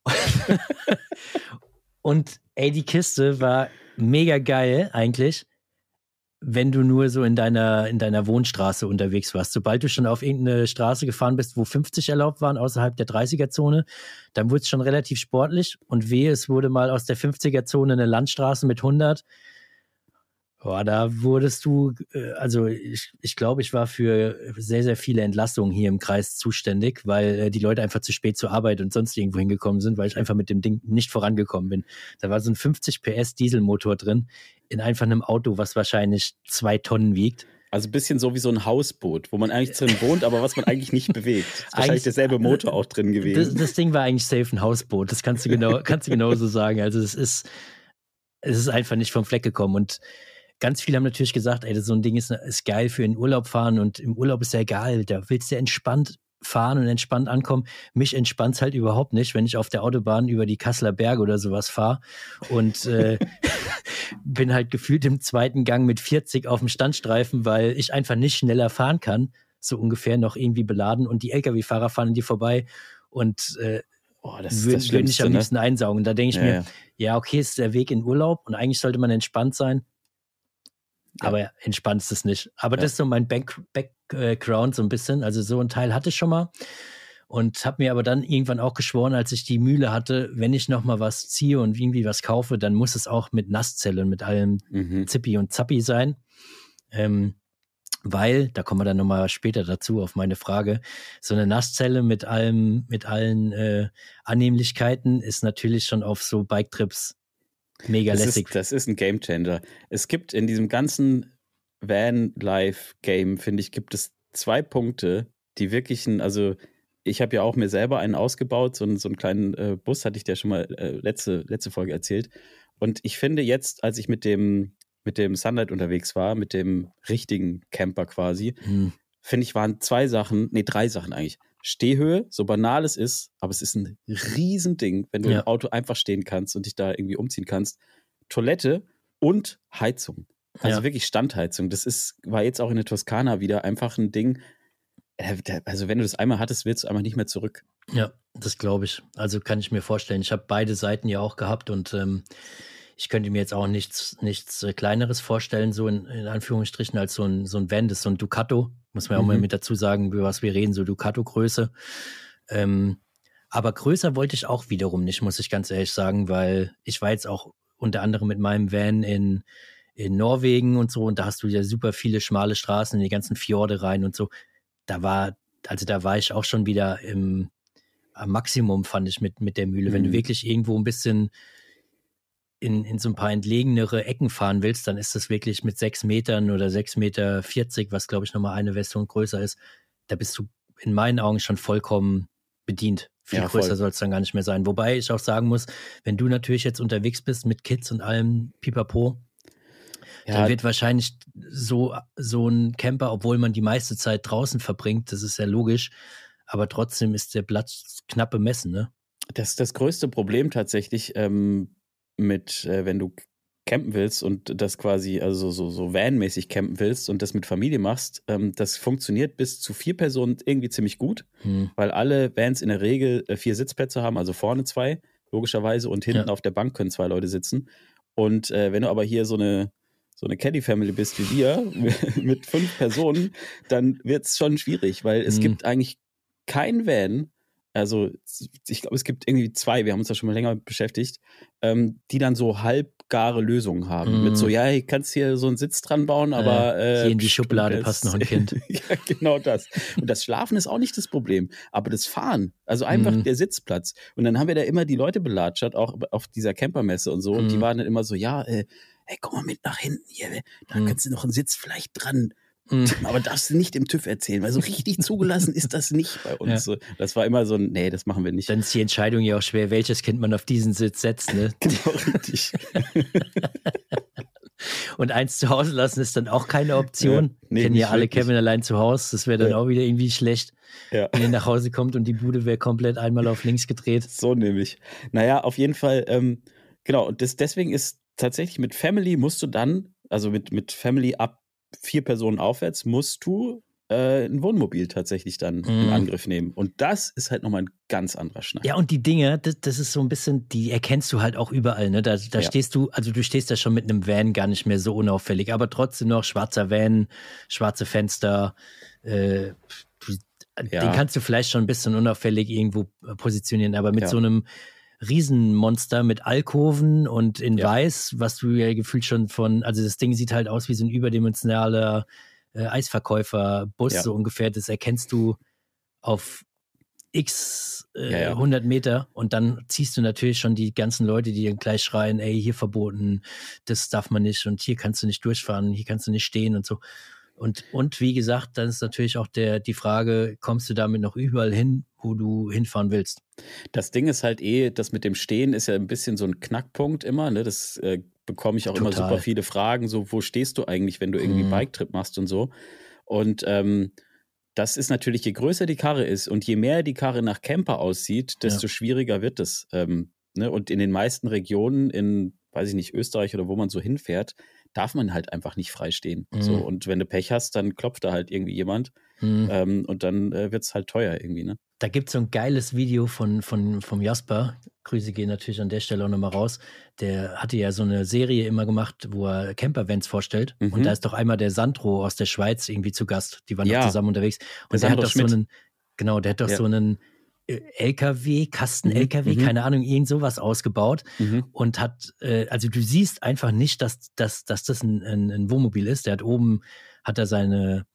Und ey, die Kiste war mega geil eigentlich, wenn du nur so in deiner, in deiner Wohnstraße unterwegs warst. Sobald du schon auf irgendeine Straße gefahren bist, wo 50 erlaubt waren, außerhalb der 30er-Zone, dann wurde es schon relativ sportlich. Und wehe, es wurde mal aus der 50er-Zone eine Landstraße mit 100 Boah, da wurdest du, äh, also ich, ich glaube, ich war für sehr, sehr viele Entlassungen hier im Kreis zuständig, weil äh, die Leute einfach zu spät zur Arbeit und sonst irgendwo hingekommen sind, weil ich einfach mit dem Ding nicht vorangekommen bin. Da war so ein 50 PS Dieselmotor drin in einfach einem Auto, was wahrscheinlich zwei Tonnen wiegt. Also ein bisschen so wie so ein Hausboot, wo man eigentlich drin wohnt, aber was man eigentlich nicht bewegt. Ist wahrscheinlich derselbe Motor auch drin gewesen. Das, das, Ding war eigentlich safe ein Hausboot. Das kannst du genau, kannst du genauso sagen. Also es ist, es ist einfach nicht vom Fleck gekommen. Und ganz viele haben natürlich gesagt, ey, so ein Ding ist, ist geil für den Urlaub fahren und im Urlaub ist ja egal. Da willst du ja entspannt fahren und entspannt ankommen. Mich entspannt halt überhaupt nicht, wenn ich auf der Autobahn über die Kasseler Berge oder sowas fahre und äh, bin halt gefühlt im zweiten Gang mit 40 auf dem Standstreifen, weil ich einfach nicht schneller fahren kann, so ungefähr noch irgendwie beladen und die Lkw-Fahrer fahren an dir vorbei und äh, oh, das würden, würden mich am ne? liebsten ne? einsaugen. Da denke ich ja, mir, ja. ja, okay, ist der Weg in Urlaub und eigentlich sollte man entspannt sein. Ja. Aber entspannt ist es nicht. Aber das ist so mein Back Background so ein bisschen. Also so ein Teil hatte ich schon mal und habe mir aber dann irgendwann auch geschworen, als ich die Mühle hatte, wenn ich noch mal was ziehe und irgendwie was kaufe, dann muss es auch mit Nasszelle, mit allem mhm. Zippi und Zappi sein. Ähm, weil, da kommen wir dann nochmal später dazu auf meine Frage, so eine Nasszelle mit allem, mit allen äh, Annehmlichkeiten ist natürlich schon auf so Bike-Trips mega das lässig. Ist, das ist ein Gamechanger. Es gibt in diesem ganzen Van-Life-Game, finde ich, gibt es zwei Punkte, die wirklich ein, also ich habe ja auch mir selber einen ausgebaut, so, einen, so einen kleinen äh, Bus, hatte ich dir schon mal äh, letzte, letzte Folge erzählt. Und ich finde jetzt, als ich mit dem, mit dem Sunlight unterwegs war, mit dem richtigen Camper quasi, hm. finde ich, waren zwei Sachen, nee, drei Sachen eigentlich. Stehhöhe, so banal es ist, aber es ist ein Riesending, wenn du ja. im Auto einfach stehen kannst und dich da irgendwie umziehen kannst. Toilette und Heizung. Also ja. wirklich Standheizung. Das ist, war jetzt auch in der Toskana wieder einfach ein Ding, äh, also wenn du das einmal hattest, willst du einmal nicht mehr zurück. Ja, das glaube ich. Also kann ich mir vorstellen. Ich habe beide Seiten ja auch gehabt und ähm, ich könnte mir jetzt auch nichts, nichts äh, Kleineres vorstellen, so in, in, Anführungsstrichen, als so ein, so ein Van, das ist so ein Ducato. Muss man mhm. auch mal mhm. mit dazu sagen, über was wir reden, so Ducato-Größe. Ähm, aber größer wollte ich auch wiederum nicht, muss ich ganz ehrlich sagen, weil ich war jetzt auch unter anderem mit meinem Van in, in Norwegen und so und da hast du ja super viele schmale Straßen in die ganzen Fjorde rein und so da war, also da war ich auch schon wieder im am Maximum, fand ich, mit, mit der Mühle. Mhm. Wenn du mhm. wirklich irgendwo ein bisschen in, in so ein paar entlegenere Ecken fahren willst, dann ist das wirklich mit sechs Metern oder sechs Meter vierzig, was glaube ich nochmal eine Version größer ist, da bist du in meinen Augen schon vollkommen bedient. Viel ja, größer soll es dann gar nicht mehr sein. Wobei ich auch sagen muss, wenn du natürlich jetzt unterwegs bist mit Kids und allem Pipapo, ja. dann wird wahrscheinlich so, so ein Camper, obwohl man die meiste Zeit draußen verbringt, das ist ja logisch, aber trotzdem ist der Platz knapp bemessen, ne? Das das größte Problem tatsächlich ähm, mit, äh, wenn du campen willst und das quasi, also so, so Van-mäßig campen willst und das mit Familie machst, ähm, das funktioniert bis zu vier Personen irgendwie ziemlich gut, hm. weil alle Vans in der Regel äh, vier Sitzplätze haben, also vorne zwei, logischerweise, und hinten ja. auf der Bank können zwei Leute sitzen. Und äh, wenn du aber hier so eine so eine Caddy-Family bist wie wir, mit fünf Personen, dann wird es schon schwierig, weil es mhm. gibt eigentlich kein Van, also ich glaube, es gibt irgendwie zwei, wir haben uns da schon mal länger beschäftigt, ähm, die dann so halbgare Lösungen haben. Mm. Mit so, mhm. ja, ich kannst hier so einen Sitz dran bauen, aber. Äh, hier in die Schublade das, passt noch ein Kind. ja, genau das. Und das Schlafen ist auch nicht das Problem, aber das Fahren, also einfach mm. der Sitzplatz. Und dann haben wir da immer die Leute belatschert, auch auf dieser Campermesse und so. Und die mhm. waren dann immer so, ja, äh, hey, komm mal mit nach hinten hier, da hm. kannst du noch einen Sitz vielleicht dran. Hm. Aber darfst du nicht im TÜV erzählen, weil so richtig zugelassen ist das nicht bei uns. Ja. Das war immer so ein, nee, das machen wir nicht. Dann ist die Entscheidung ja auch schwer, welches Kind man auf diesen Sitz setzt, ne? genau, richtig. Und eins zu Hause lassen ist dann auch keine Option. Ja, nee, Kennen ja alle wirklich. Kevin allein zu Hause. Das wäre dann ja. auch wieder irgendwie schlecht, ja. wenn er nach Hause kommt und die Bude wäre komplett einmal auf links gedreht. So nämlich. Naja, auf jeden Fall, ähm, genau. Und das, deswegen ist tatsächlich mit Family musst du dann, also mit, mit Family ab vier Personen aufwärts, musst du äh, ein Wohnmobil tatsächlich dann mm. in mhm. Angriff nehmen. Und das ist halt nochmal ein ganz anderer Schnack. Ja, und die Dinge, das, das, ist so ein bisschen, die erkennst du halt auch überall. Ne? Da, da ja. stehst du, also du stehst da schon mit einem Van gar nicht mehr so unauffällig, aber trotzdem noch schwarzer Van, schwarze Fenster, äh, ja. den kannst du vielleicht schon ein bisschen unauffällig irgendwo positionieren, aber mit ja. so einem Riesenmonster mit Alkoven und in ja. Weiß, was du ja gefühlt schon von, also das Ding sieht halt aus wie so ein überdimensionaler äh, Eisverkäuferbus, ja. so ungefähr. Das erkennst du auf x äh, ja, ja. 100 Meter und dann ziehst du natürlich schon die ganzen Leute, die dann gleich schreien, ey, hier verboten, das darf man nicht und hier kannst du nicht durchfahren, hier kannst du nicht stehen und so. Und, und wie gesagt, dann ist natürlich auch der, die Frage, kommst du damit noch überall hin, wo du hinfahren willst? Das Ding ist halt eh, das mit dem Stehen ist ja ein bisschen so ein Knackpunkt immer. Ne? Das äh, bekomme ich auch Total. immer super viele Fragen. So, wo stehst du eigentlich, wenn du irgendwie mhm. Biketrip machst und so? Und ähm, das ist natürlich, je größer die Karre ist und je mehr die Karre nach Camper aussieht, desto ja. schwieriger wird es. Ähm, ne? Und in den meisten Regionen, in, weiß ich nicht, Österreich oder wo man so hinfährt, darf man halt einfach nicht freistehen. Mhm. So, und wenn du Pech hast, dann klopft da halt irgendwie jemand mhm. ähm, und dann äh, wird es halt teuer irgendwie, ne? Da gibt es so ein geiles Video von, von, vom Jasper. Grüße gehen natürlich an der Stelle auch nochmal raus. Der hatte ja so eine Serie immer gemacht, wo er Campervans vorstellt. Mhm. Und da ist doch einmal der Sandro aus der Schweiz irgendwie zu Gast. Die waren ja. doch zusammen unterwegs. Und der, der hat doch Schmidt. so einen, genau, der hat doch ja. so einen äh, LKW, Kasten-LKW, mhm. keine Ahnung, irgend sowas ausgebaut mhm. und hat, äh, also du siehst einfach nicht, dass, dass, dass das ein, ein, ein Wohnmobil ist. Der hat oben, hat er seine,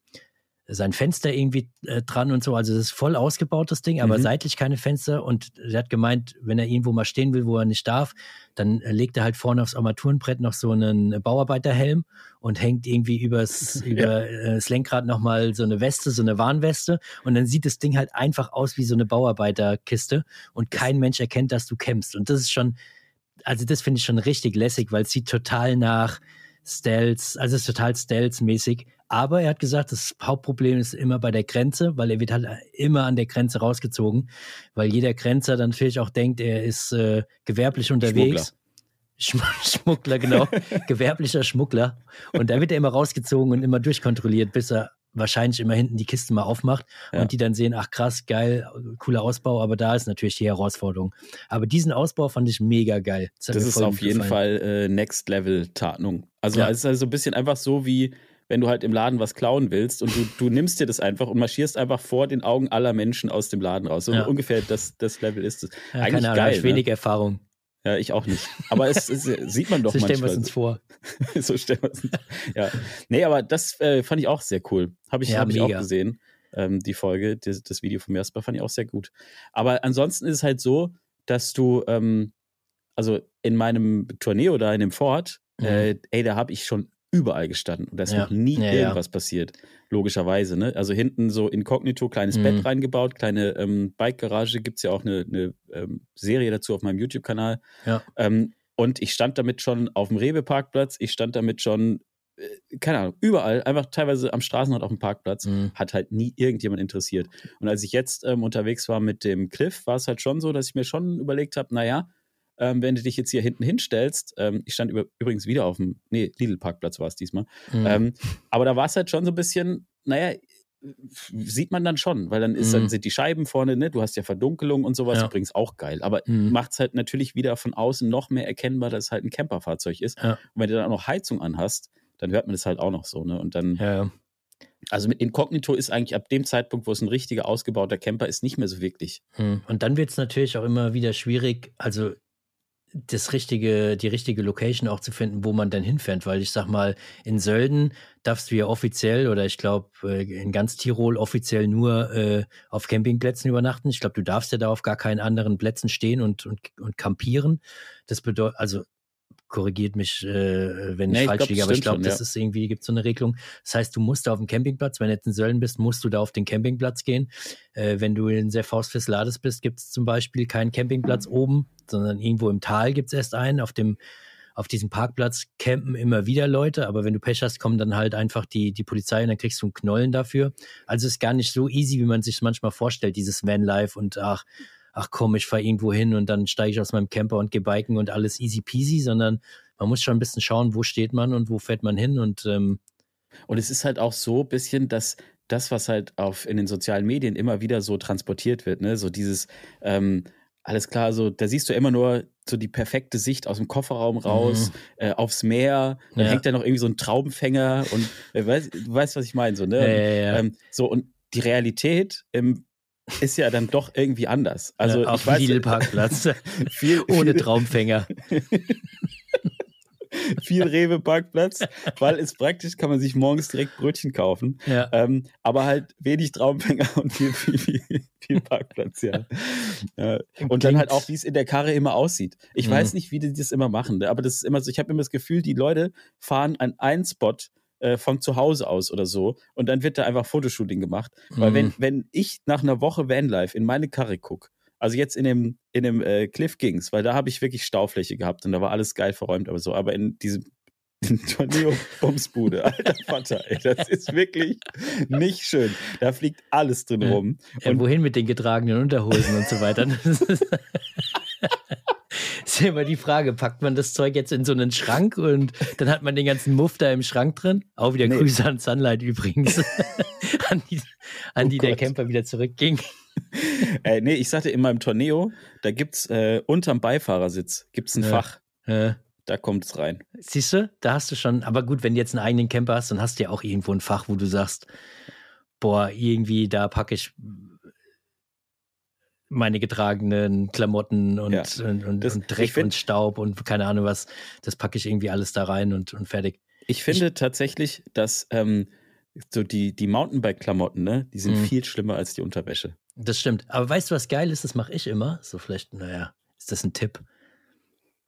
sein Fenster irgendwie äh, dran und so. Also es ist voll ausgebaut, das Ding, aber mhm. seitlich keine Fenster. Und er hat gemeint, wenn er irgendwo mal stehen will, wo er nicht darf, dann legt er halt vorne aufs Armaturenbrett noch so einen Bauarbeiterhelm und hängt irgendwie übers, über äh, das Lenkrad nochmal so eine Weste, so eine Warnweste. Und dann sieht das Ding halt einfach aus wie so eine Bauarbeiterkiste und kein Mensch erkennt, dass du kämpfst. Und das ist schon, also das finde ich schon richtig lässig, weil es sieht total nach Stealth, also es ist total Stealth-mäßig aber er hat gesagt, das Hauptproblem ist immer bei der Grenze, weil er wird halt immer an der Grenze rausgezogen, weil jeder Grenzer dann natürlich auch denkt, er ist äh, gewerblich unterwegs. Schmuggler, Schmuggler genau. Gewerblicher Schmuggler. Und da wird er immer rausgezogen und immer durchkontrolliert, bis er wahrscheinlich immer hinten die Kiste mal aufmacht ja. und die dann sehen, ach krass, geil, cooler Ausbau, aber da ist natürlich die Herausforderung. Aber diesen Ausbau fand ich mega geil. Das, das ist auf jeden Fall äh, Next Level Tarnung. Also ja. es ist also ein bisschen einfach so wie wenn du halt im Laden was klauen willst und du, du nimmst dir das einfach und marschierst einfach vor den Augen aller Menschen aus dem Laden raus. So ja. ungefähr das, das Level ist es. Eigentlich keine Ahnung, geil. Ne? wenig Erfahrung. Ja, ich auch nicht. Aber es, es sieht man doch so manchmal. So stellen wir es uns vor. so stellen wir es uns Ja. Nee, aber das äh, fand ich auch sehr cool. Habe ich, ja, hab ich auch gesehen. Ähm, die Folge, das, das Video von Jasper fand ich auch sehr gut. Aber ansonsten ist es halt so, dass du, ähm, also in meinem Tourneo da in dem Fort, mhm. äh, ey, da habe ich schon überall gestanden und da ist ja. noch nie ja, irgendwas ja. passiert. Logischerweise, ne? Also hinten so inkognito, kleines mhm. Bett reingebaut, kleine ähm, Bike-Garage, gibt es ja auch eine, eine ähm, Serie dazu auf meinem YouTube-Kanal. Ja. Ähm, und ich stand damit schon auf dem Rewe-Parkplatz, ich stand damit schon, äh, keine Ahnung, überall, einfach teilweise am Straßenrand auf dem Parkplatz, mhm. hat halt nie irgendjemand interessiert. Und als ich jetzt ähm, unterwegs war mit dem Cliff, war es halt schon so, dass ich mir schon überlegt habe, naja, ähm, wenn du dich jetzt hier hinten hinstellst. Ähm, ich stand über, übrigens wieder auf dem, nee, Lidl-Parkplatz war es diesmal. Mhm. Ähm, aber da war es halt schon so ein bisschen, naja, sieht man dann schon, weil dann ist, mhm. dann sind die Scheiben vorne, ne? Du hast ja Verdunkelung und sowas, ja. übrigens auch geil. Aber mhm. macht es halt natürlich wieder von außen noch mehr erkennbar, dass es halt ein Camperfahrzeug ist. Ja. Und wenn du dann auch noch Heizung anhast, dann hört man das halt auch noch so, ne? Und dann. Ja. Also mit Inkognito ist eigentlich ab dem Zeitpunkt, wo es ein richtiger ausgebauter Camper ist, nicht mehr so wirklich. Mhm. Und dann wird es natürlich auch immer wieder schwierig. Also das richtige, die richtige Location auch zu finden, wo man dann hinfährt, weil ich sag mal, in Sölden darfst du ja offiziell oder ich glaube äh, in ganz Tirol offiziell nur äh, auf Campingplätzen übernachten. Ich glaube, du darfst ja da auf gar keinen anderen Plätzen stehen und, und, und campieren. Das bedeutet, also korrigiert mich, äh, wenn ich nee, falsch ich liege, aber ich glaube, das ja. ist irgendwie, gibt so eine Regelung. Das heißt, du musst da auf dem Campingplatz, wenn du jetzt in Sölden bist, musst du da auf den Campingplatz gehen. Äh, wenn du in sehr faustfest Lades bist, gibt es zum Beispiel keinen Campingplatz mhm. oben, sondern irgendwo im Tal gibt es erst einen. Auf dem auf diesem Parkplatz campen immer wieder Leute, aber wenn du Pech hast, kommen dann halt einfach die, die Polizei und dann kriegst du einen Knollen dafür. Also es ist gar nicht so easy, wie man sich manchmal vorstellt, dieses Vanlife und ach, ach komm, ich fahre irgendwo hin und dann steige ich aus meinem Camper und gehe biken und alles easy peasy, sondern man muss schon ein bisschen schauen, wo steht man und wo fährt man hin und ähm und es ist halt auch so ein bisschen, dass das, was halt auf in den sozialen Medien immer wieder so transportiert wird, ne, so dieses ähm, alles klar, so da siehst du immer nur so die perfekte Sicht aus dem Kofferraum raus, mhm. äh, aufs Meer, dann ja. hängt da noch irgendwie so ein Traubenfänger und äh, weißt, du weißt, was ich meine, so, ne? Ja, ja, ähm, so und die Realität im ist ja dann doch irgendwie anders. Also ja, auf dem Lidl-Parkplatz. viel, Ohne Traumfänger. viel Rewe-Parkplatz, weil es praktisch kann man sich morgens direkt Brötchen kaufen. Ja. Ähm, aber halt wenig Traumfänger und viel, viel, viel, viel Parkplatz, ja. ja. Und dann halt auch, wie es in der Karre immer aussieht. Ich mhm. weiß nicht, wie die das immer machen, ne? aber das ist immer so, ich habe immer das Gefühl, die Leute fahren an einen Spot äh, von zu Hause aus oder so. Und dann wird da einfach Fotoshooting gemacht. Weil Mhm. wenn, wenn ich nach einer Woche Vanlife in meine Karre gucke, also jetzt in dem, in dem äh, Cliff Kings, weil da habe ich wirklich Staufläche gehabt und da war alles geil verräumt, aber so, aber in diesem Torneo-Bumsbude, alter Vater, ey, das ist wirklich nicht schön. Da fliegt alles drin rum. Ja, Und- wohin mit den getragenen Unterhosen und so weiter? Ist, ja immer die Frage, packt man das Zeug jetzt in so einen Schrank und dann hat man den ganzen Muff da im Schrank drin? Auch wieder Nee. Grüße an Sunlight übrigens, an die, an Oh die der. Camper wieder zurückging. Äh, nee, ich sagte in meinem Torneo, da gibt's äh, unterm Beifahrersitz gibt's ein Ja. Fach, Äh, da kommt es rein. siehst du, da hast du schon, aber gut, wenn du jetzt einen eigenen Camper hast, dann hast du ja auch irgendwo ein Fach, wo du sagst, boah, irgendwie da packe ich meine getragenen Klamotten und, Ja. und, und, Das- und ich Dreck find- und Staub und keine Ahnung was, das packe ich irgendwie alles da rein und, und fertig. Ich finde tatsächlich, dass ähm, so die, die Mountainbike-Klamotten, ne, die sind Mhm. viel schlimmer als die Unterwäsche. Das stimmt. Aber weißt du, was geil ist? Das mache ich immer. So vielleicht, naja, ist das ein Tipp?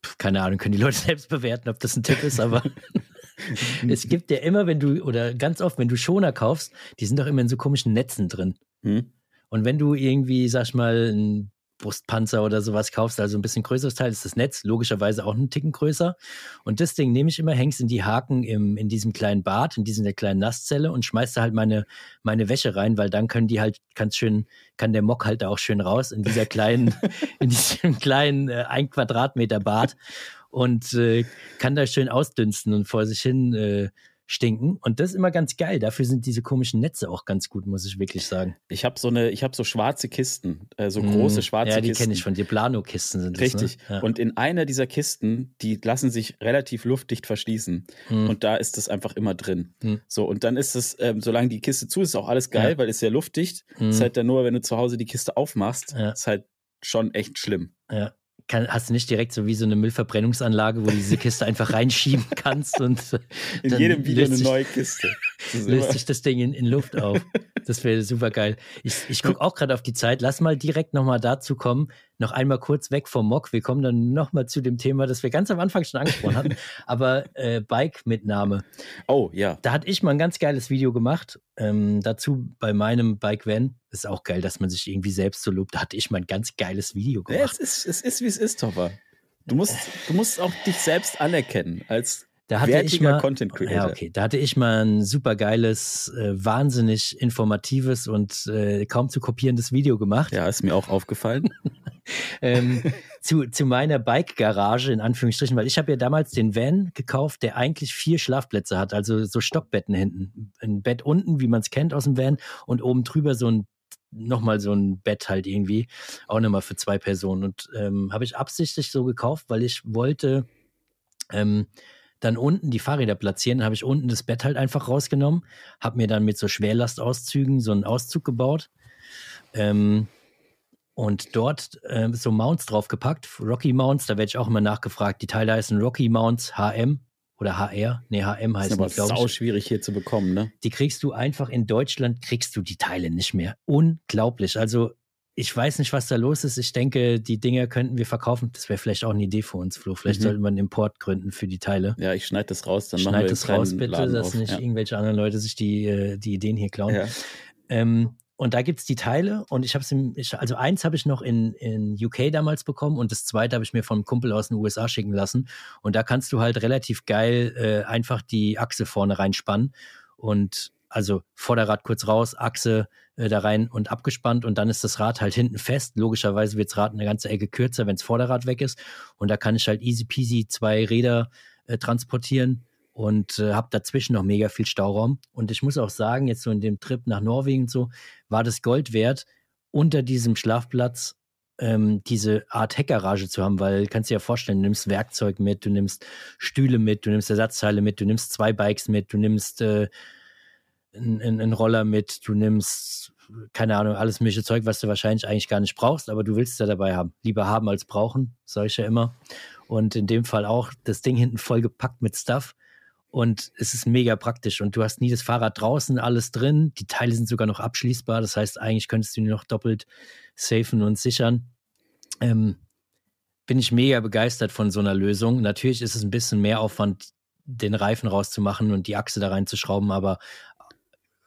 Puh, keine Ahnung, können die Leute selbst bewerten, ob das ein Tipp ist, aber es gibt ja immer, wenn du, oder ganz oft, wenn du Schoner kaufst, die sind doch immer in so komischen Netzen drin. Hm? Und wenn du irgendwie, sag ich mal, einen Brustpanzer oder sowas kaufst, also ein bisschen größeres Teil, ist das Netz logischerweise auch einen Ticken größer. Und das Ding nehme ich immer, hängst in die Haken im, in diesem kleinen Bad, in dieser kleinen Nasszelle und schmeißt da halt meine, meine Wäsche rein, weil dann können die halt ganz schön, kann der Mock halt da auch schön raus in dieser kleinen, in diesem kleinen äh, ein Quadratmeter Bad und äh, kann da schön ausdünsten und vor sich hin äh, stinken. Und das ist immer ganz geil. Dafür sind diese komischen Netze auch ganz gut, muss ich wirklich sagen. Ich habe so eine, ich habe so schwarze Kisten, äh, so Mm, große schwarze Ja, die Kisten. kenne ich von dir. Plano-Kisten sind das. Richtig. Ne? Ja. Und in einer dieser Kisten, die lassen sich relativ luftdicht verschließen. Hm. Und da ist das einfach immer drin. Hm. So, und dann ist es, ähm, solange die Kiste zu ist, ist auch alles geil, Ja. weil es sehr luftdicht. Hm. Ist halt dann nur, wenn du zu Hause die Kiste aufmachst, Ja. ist halt schon echt schlimm. ja. Kann, hast du nicht direkt so wie so eine Müllverbrennungsanlage, wo du diese Kiste einfach reinschieben kannst und In dann jedem Video eine sich- neue Kiste. Löst sich das Ding in, in Luft auf. Das wäre super geil. Ich, ich gucke auch gerade auf die Zeit. Lass mal direkt nochmal dazu kommen. Noch einmal kurz weg vom Mock. Wir kommen dann nochmal zu dem Thema, das wir ganz am Anfang schon angesprochen hatten. Aber äh, Bike-Mitnahme. Oh, ja. Da hatte ich mal ein ganz geiles Video gemacht. Ähm, dazu bei meinem Bike Van. Ist auch geil, dass man sich irgendwie selbst so lobt. Da hatte ich mal ein ganz geiles Video Ja, gemacht. es ist, es ist, wie es ist, Topper. Du musst, du musst auch dich selbst anerkennen als Da hatte ich wertiger mal, Content Creator. Ja, okay. Da hatte ich mal ein super geiles, äh, wahnsinnig informatives und äh, kaum zu kopierendes Video gemacht. Ja, ist mir auch aufgefallen. ähm, zu, zu meiner Bike-Garage, in Anführungsstrichen, weil ich habe ja damals den Van gekauft, der eigentlich vier Schlafplätze hat, also so Stockbetten hinten. Ein Bett unten, wie man es kennt aus dem Van, und oben drüber so ein nochmal so ein Bett halt irgendwie, auch nochmal für zwei Personen. Und ähm, habe ich absichtlich so gekauft, weil ich wollte ähm, dann unten die Fahrräder platzieren, habe ich unten das Bett halt einfach rausgenommen, habe mir dann mit so Schwerlastauszügen so einen Auszug gebaut. Ähm, und dort ähm, so Mounts draufgepackt, Rocky Mounts, da werde ich auch immer nachgefragt. Die Teile heißen Rocky Mounts HM oder HR. Nee, HM Das ist aber sau schwierig hier zu bekommen, ne? Die kriegst du einfach in Deutschland, kriegst du die Teile nicht mehr. Unglaublich. Also ich weiß nicht, was da los ist. Ich denke, die Dinger könnten wir verkaufen. Das wäre vielleicht auch eine Idee für uns, Flo. Vielleicht Mhm. sollten wir einen Import gründen für die Teile. Ja, ich schneide das raus, dann machen Schneid das raus, bitte, Laden dass auf. nicht ja. irgendwelche anderen Leute sich die, äh, die Ideen hier klauen. Ja. Ähm, und da gibt's die Teile und ich habe es, also eins habe ich noch in, in UK damals bekommen und das zweite habe ich mir von einem Kumpel aus den USA schicken lassen. Und da kannst du halt relativ geil äh, einfach die Achse vorne reinspannen und also Vorderrad kurz raus, Achse äh, da rein und abgespannt und dann ist das Rad halt hinten fest. Logischerweise wird das Rad eine ganze Ecke kürzer, wenn das Vorderrad weg ist. Und da kann ich halt easy peasy zwei Räder äh, transportieren und äh, habe dazwischen noch mega viel Stauraum. Und ich muss auch sagen, jetzt so in dem Trip nach Norwegen und so, war das Gold wert, unter diesem Schlafplatz ähm, diese Art Heckgarage zu haben, weil kannst dir ja vorstellen, du nimmst Werkzeug mit, du nimmst Stühle mit, du nimmst Ersatzteile mit, du nimmst zwei Bikes mit, du nimmst äh, einen, Roller mit, du nimmst, keine Ahnung, alles mögliche Zeug, was du wahrscheinlich eigentlich gar nicht brauchst, aber du willst es ja dabei haben. Lieber haben als brauchen, sage ich ja immer. Und in dem Fall auch das Ding hinten voll gepackt mit Stuff. Und es ist mega praktisch. Und du hast nie das Fahrrad draußen, alles drin. Die Teile sind sogar noch abschließbar. Das heißt, eigentlich könntest du die noch doppelt safen und sichern. Ähm, bin ich mega begeistert von so einer Lösung. Natürlich ist es ein bisschen mehr Aufwand, den Reifen rauszumachen und die Achse da reinzuschrauben, aber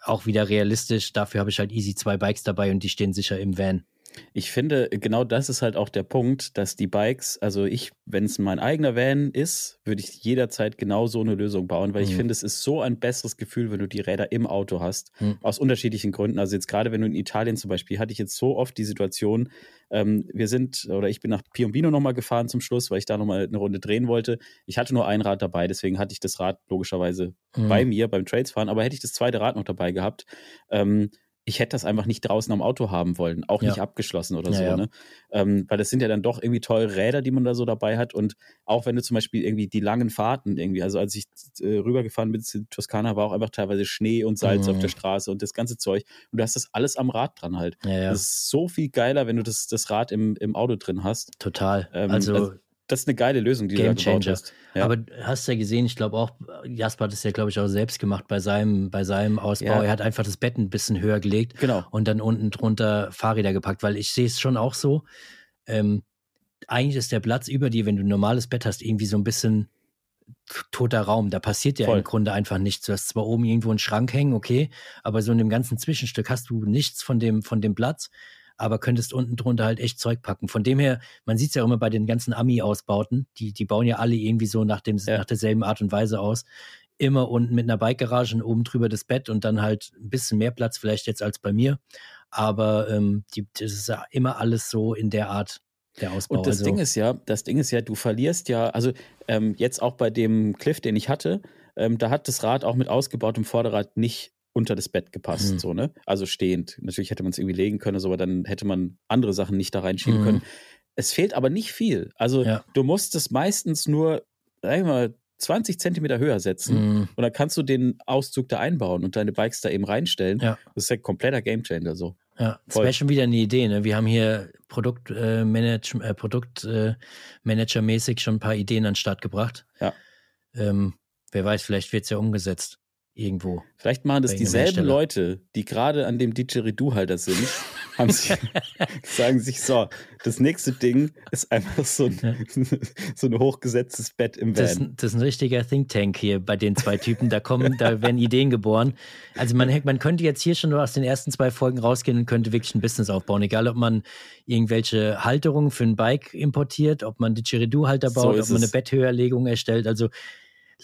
auch wieder realistisch. Dafür habe ich halt easy zwei Bikes dabei und die stehen sicher im Van. Ich finde, genau das ist halt auch der Punkt, dass die Bikes, also ich, wenn es mein eigener Van ist, würde ich jederzeit genau so eine Lösung bauen, weil mhm. ich finde, es ist so ein besseres Gefühl, wenn du die Räder im Auto hast, mhm. aus unterschiedlichen Gründen. Also jetzt gerade, wenn du in Italien zum Beispiel, hatte ich jetzt so oft die Situation, ähm, wir sind, oder ich bin nach Piombino nochmal gefahren zum Schluss, weil ich da nochmal eine Runde drehen wollte. Ich hatte nur ein Rad dabei, deswegen hatte ich das Rad logischerweise mhm. bei mir beim Tradesfahren, aber hätte ich das zweite Rad noch dabei gehabt, ähm, ich hätte das einfach nicht draußen am Auto haben wollen, auch ja. nicht abgeschlossen oder ja, so, ja. ne? Ähm, weil das sind ja dann doch irgendwie teure Räder, die man da so dabei hat. Und auch wenn du zum Beispiel irgendwie die langen Fahrten irgendwie, also als ich äh, rübergefahren bin zu Toskana, war auch einfach teilweise Schnee und Salz mhm. auf der Straße und das ganze Zeug. Und du hast das alles am Rad dran halt. Das ist so viel geiler, wenn du das, das Rad im, im Auto drin hast. Total. Ähm, also, also das ist eine geile Lösung, die Game du da gebaut hast. Ja. Aber hast ja gesehen, ich glaube auch, Jasper hat es ja, glaube ich, auch selbst gemacht bei seinem, bei seinem Ausbau. Ja. Er hat einfach das Bett ein bisschen höher gelegt genau. und dann unten drunter Fahrräder gepackt, weil ich sehe es schon auch so. Ähm, eigentlich ist der Platz über dir, wenn du ein normales Bett hast, irgendwie so ein bisschen toter Raum. Da passiert ja Voll. im Grunde einfach nichts. Du hast zwar oben irgendwo einen Schrank hängen, okay, aber so in dem ganzen Zwischenstück hast du nichts von dem, von dem Platz aber könntest unten drunter halt echt Zeug packen. Von dem her, man sieht es ja immer bei den ganzen Ami-Ausbauten, die, die bauen ja alle irgendwie so nach, dem, ja. nach derselben Art und Weise aus. Immer unten mit einer Bike-Garage und oben drüber das Bett und dann halt ein bisschen mehr Platz vielleicht jetzt als bei mir. Aber ähm, die, das ist ja immer alles so in der Art der Ausbau. Und das also, Ding ist ja, das Ding ist ja, du verlierst ja, also ähm, jetzt auch bei dem Cliff, den ich hatte, ähm, da hat das Rad auch mit ausgebautem Vorderrad nicht unter das Bett gepasst, mhm. so, ne? Also stehend. Natürlich hätte man es irgendwie legen können, so, aber dann hätte man andere Sachen nicht da reinschieben mhm. können. Es fehlt aber nicht viel. Also ja. du musst es meistens nur, sag ich mal, 20 Zentimeter höher setzen mhm. und dann kannst du den Auszug da einbauen und deine Bikes da eben reinstellen. Ja. Das ist ja ein kompletter Gamechanger so. Ja, das wäre schon wieder eine Idee. Ne? Wir haben hier Produktmanager äh, äh, Produktmanagermäßig schon ein paar Ideen an den Start gebracht. Ja. Ähm, wer weiß, vielleicht wird es ja umgesetzt irgendwo. Vielleicht machen das dieselben Leute, die gerade an dem Didgeridoo-Halter sind, haben sich, sagen sich so, das nächste Ding ist einfach so ein, so ein hochgesetztes Bett im Van. Das, das, ist ein richtiger Think Tank hier bei den zwei Typen. Da kommen, da werden Ideen geboren. Also man, man könnte jetzt hier schon nur aus den ersten zwei Folgen rausgehen und könnte wirklich ein Business aufbauen. Egal, ob man irgendwelche Halterungen für ein Bike importiert, ob man Didgeridoo-Halter baut, so ob man eine Betthöherlegung erstellt. Also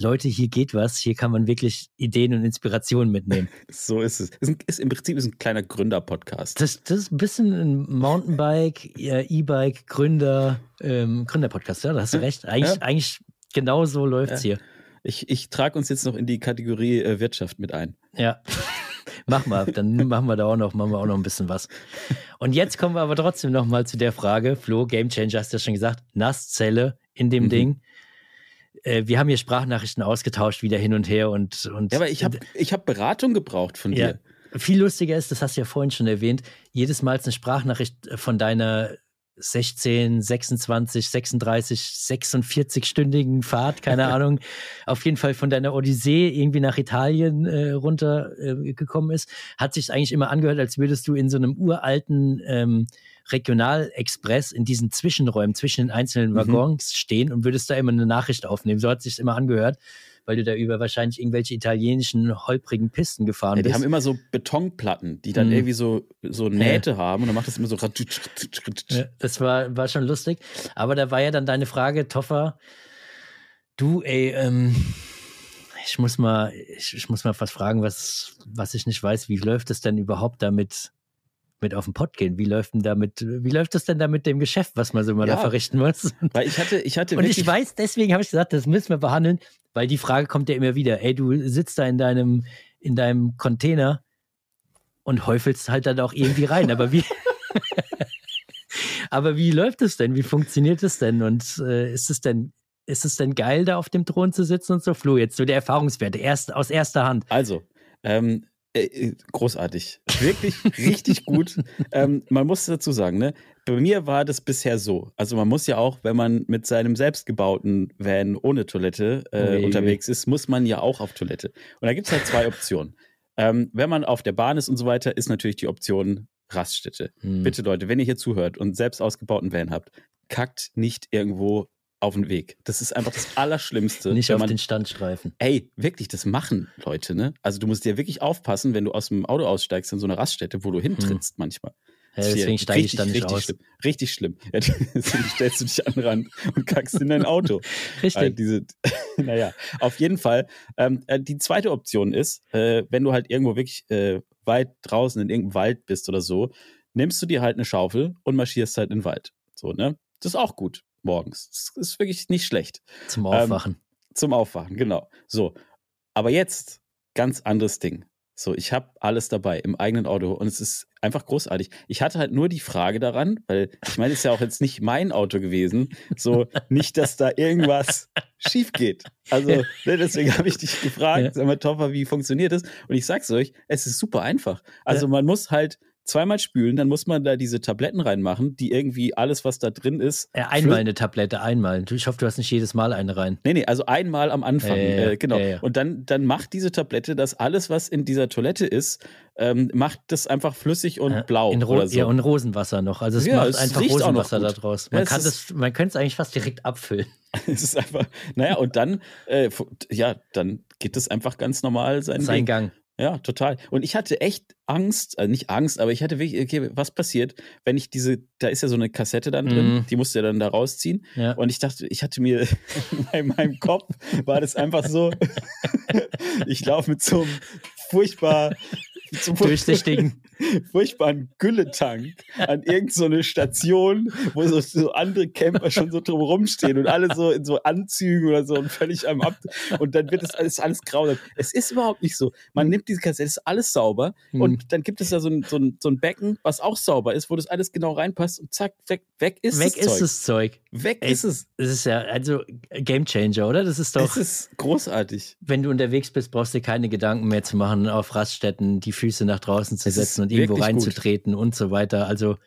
Leute, hier geht was, hier kann man wirklich Ideen und Inspirationen mitnehmen. so ist es. Ist, ist Im Prinzip ist ein kleiner Gründer-Podcast. Das, das ist ein bisschen ein Mountainbike, E-Bike, Gründer, ähm, Gründer-Podcast, ja, da hast du recht. Eigentlich, ja. eigentlich genau so läuft es ja. hier. Ich, ich trage uns jetzt noch in die Kategorie äh, Wirtschaft mit ein. Ja. Mach mal, dann machen wir da auch noch, machen wir auch noch ein bisschen was. Und jetzt kommen wir aber trotzdem noch mal zu der Frage, Flo, Game Changer hast du ja schon gesagt, Nasszelle in dem mhm. Ding äh, wir haben hier Sprachnachrichten ausgetauscht, wieder hin und her und. und ja, aber ich habe ich hab Beratung gebraucht von ja. dir. Viel lustiger ist, das hast du ja vorhin schon erwähnt, jedes Mal eine Sprachnachricht von deiner 16, 26, 36, 46-stündigen Fahrt, keine Ahnung, auf jeden Fall von deiner Odyssee irgendwie nach Italien äh, runtergekommen äh, ist, hat sich eigentlich immer angehört, als würdest du in so einem uralten ähm, Regionalexpress in diesen Zwischenräumen zwischen den einzelnen mhm. Waggons mhm. stehen und würdest da immer eine Nachricht aufnehmen. So hat sich immer angehört, weil du da über wahrscheinlich irgendwelche italienischen holprigen Pisten gefahren ja, die bist. Die haben immer so Betonplatten, die dann mhm. irgendwie so, so Nähte ja. haben und dann macht das immer so. Ja, das war, war schon lustig. Aber da war ja dann deine Frage, Toffer, du, ey, ähm, ich muss mal, ich, ich, muss mal was fragen, was, was ich nicht weiß. Wie läuft es denn überhaupt damit mit auf den Pott gehen. Wie läuft denn damit, wie läuft das denn da mit dem Geschäft, was man so mal ja, da verrichten muss? Weil ich hatte, ich hatte Und ich weiß, deswegen habe ich gesagt, das müssen wir behandeln, weil die Frage kommt ja immer wieder. Ey, du sitzt da in deinem, in deinem Container und häufelst halt dann auch irgendwie rein. Aber wie, aber wie läuft es denn? Wie funktioniert es denn? Und äh, ist es denn, ist es denn geil, da auf dem Thron zu sitzen und so? Flo, jetzt so der Erfahrungswerte, erst aus erster Hand. Also, ähm, äh, äh, großartig. Wirklich richtig gut. Ähm, man muss dazu sagen, ne? Bei mir war das bisher so. Also man muss ja auch, wenn man mit seinem selbstgebauten Van ohne Toilette äh, unterwegs ist, muss man ja auch auf Toilette. Und da gibt es halt zwei Optionen. Ähm, wenn man auf der Bahn ist und so weiter, ist natürlich die Option Raststätte. Hm. Bitte Leute, wenn ihr hier zuhört und selbst ausgebauten Van habt, kackt nicht irgendwo auf den Weg. Das ist einfach das Allerschlimmste. Nicht wenn auf man, den Standstreifen. Ey, wirklich, das machen Leute, ne? Also du musst dir wirklich aufpassen, wenn du aus dem Auto aussteigst in so eine Raststätte, wo du hintrittst manchmal. Ja, deswegen steige ich richtig, da nicht richtig aus. Schlimm. Richtig schlimm. Ja, deswegen stellst du dich an den Rand und kackst in dein Auto. Äh, Richtig. diese, naja, auf jeden Fall. Ähm, äh, die zweite Option ist, äh, wenn du halt irgendwo wirklich äh, weit draußen in irgendeinem Wald bist oder so, nimmst du dir halt eine Schaufel und marschierst halt in den Wald. So, ne? Das ist auch gut morgens. Das ist wirklich nicht schlecht. Zum ähm, Aufwachen. Zum Aufwachen, genau. So. Aber jetzt ganz anderes Ding. So, ich habe alles dabei im eigenen Auto und es ist einfach großartig. Ich hatte halt nur die Frage daran, weil ich meine, es ist ja auch jetzt nicht mein Auto gewesen, so nicht, dass da irgendwas schief geht. Also ne, deswegen habe ich dich gefragt, Ja. sag mal, Toffer, wie funktioniert das? Und ich sag's euch, es ist super einfach. Also Ja. man muss halt zweimal spülen, dann muss man da diese Tabletten reinmachen, die irgendwie alles, was da drin ist, Ja, einmal eine Tablette, einmal. Ich hoffe, du hast nicht jedes Mal eine rein. Nee, nee, also einmal am Anfang, Ja, ja, ja. äh, genau. Ja, ja. Und dann, dann macht diese Tablette, dass alles, was in dieser Toilette ist, ähm, macht das einfach flüssig und Ja, blau In Ro oder so. Ja, und Rosenwasser noch. Also es Ja, macht es einfach Rosenwasser da draus. Ja, Man kann das, man könnte es eigentlich fast direkt abfüllen. es ist einfach, naja, und dann, äh, ja, dann geht es einfach ganz normal seinen Sein Weg. Gang. Ja, total. Und ich hatte echt Angst, also nicht Angst, aber ich hatte wirklich, okay, was passiert, wenn ich diese, da ist ja so eine Kassette dann drin, Mhm. die musst du ja dann da rausziehen. Ja. Und ich dachte, ich hatte mir in meinem Kopf war das einfach so, ich laufe mit so einem furchtbar, so Durchsichtigen. furchtbaren Gülletank an irgendeine so Station, wo so, so andere Camper schon so drum rumstehen und alle so in so Anzügen oder so und völlig am Ab. Und dann wird es alles, alles grausam. Es ist überhaupt nicht so. Man nimmt diese Kassette, es ist alles sauber Hm. und dann gibt es da so ein, so, ein, so ein Becken, was auch sauber ist, wo das alles genau reinpasst und zack, weg, weg ist Weg das ist Zeug. das Zeug. Weg Ey, ist es. Das ist ja, also Game Changer, oder? Das ist doch, Es ist großartig. wenn du unterwegs bist, brauchst du dir keine Gedanken mehr zu machen, auf Raststätten die Füße nach draußen zu setzen und irgendwo wirklich gut. reinzutreten und so weiter. Also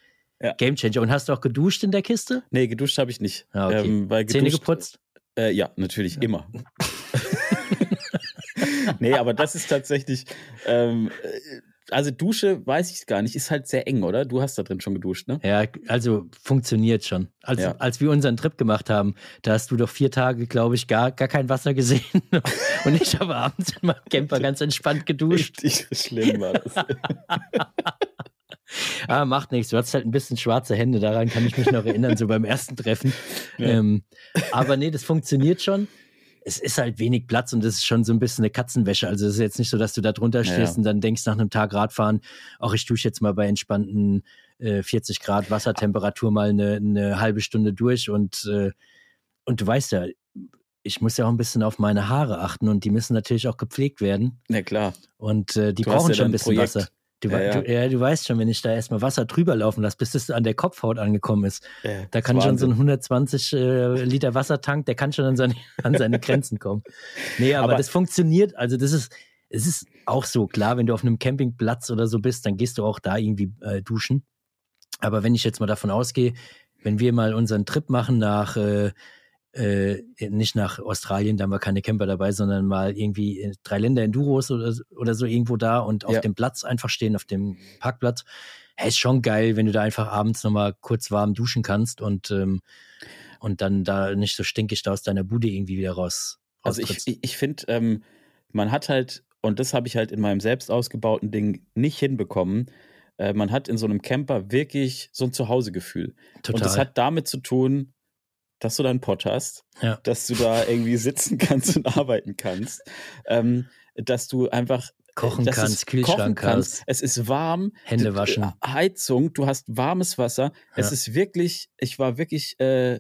Ja. Game Changer. Und hast du auch geduscht in der Kiste? Nee, geduscht habe ich nicht. Ah, okay. ähm, weil Zähne geduscht, geputzt? Äh, ja, natürlich, immer. nee, aber das ist tatsächlich, ähm, äh, also Dusche weiß ich gar nicht, ist halt sehr eng, oder? Du hast da drin schon geduscht, ne? Ja, also funktioniert schon. Als, Ja. als wir unseren Trip gemacht haben, da hast du doch vier Tage, glaube ich, gar, gar kein Wasser gesehen. Und ich habe abends in meinem Camper ganz entspannt geduscht. Richtig schlimm war das. Ah, macht nichts. Du hattest halt ein bisschen schwarze Hände, daran kann ich mich noch erinnern, so beim ersten Treffen. Ja. Ähm, aber nee, das funktioniert schon. Es ist halt wenig Platz und es ist schon so ein bisschen eine Katzenwäsche. Also es ist jetzt nicht so, dass du da drunter stehst ja. und dann denkst nach einem Tag Radfahren, auch ich dusche jetzt mal bei entspannten äh, 40 Grad Wassertemperatur mal eine, eine halbe Stunde durch und, äh, und du weißt ja, ich muss ja auch ein bisschen auf meine Haare achten und die müssen natürlich auch gepflegt werden. Na klar. Und äh, die Du brauchen ja schon ein bisschen Projekt. Wasser. Du, Ja, ja. Du, ja, du weißt schon, wenn ich da erstmal Wasser drüber laufen lasse, bis es an der Kopfhaut angekommen ist, Äh, da kann schon so ein Wahnsinn. 120 äh, Liter Wassertank, der kann schon an seine, an seine Grenzen kommen. Nee, aber, Aber- das funktioniert. Also das ist, es ist auch so, klar, wenn du auf einem Campingplatz oder so bist, dann gehst du auch da irgendwie äh, duschen. Aber wenn ich jetzt mal davon ausgehe, wenn wir mal unseren Trip machen nach, äh, äh, nicht nach Australien, da haben wir keine Camper dabei, sondern mal irgendwie in drei Länder Enduros oder, oder so irgendwo da und auf Ja. dem Platz einfach stehen, auf dem Parkplatz. Ja, ist schon geil, wenn du da einfach abends nochmal kurz warm duschen kannst und, ähm, und dann da nicht so stinkig da aus deiner Bude irgendwie wieder raus. Also ich, ich finde, ähm, man hat halt, und das habe ich halt in meinem selbst ausgebauten Ding nicht hinbekommen, äh, man hat in so einem Camper wirklich so ein Zuhausegefühl. Total. Und das hat damit zu tun, dass du da einen Pott hast, Ja. dass du da irgendwie sitzen kannst und arbeiten kannst, ähm, dass du einfach äh, Kochen kannst, es Kühlschrank hast. Es ist warm. Hände waschen. äh, Heizung, du hast warmes Wasser. Es Ja. ist wirklich, ich war wirklich, äh,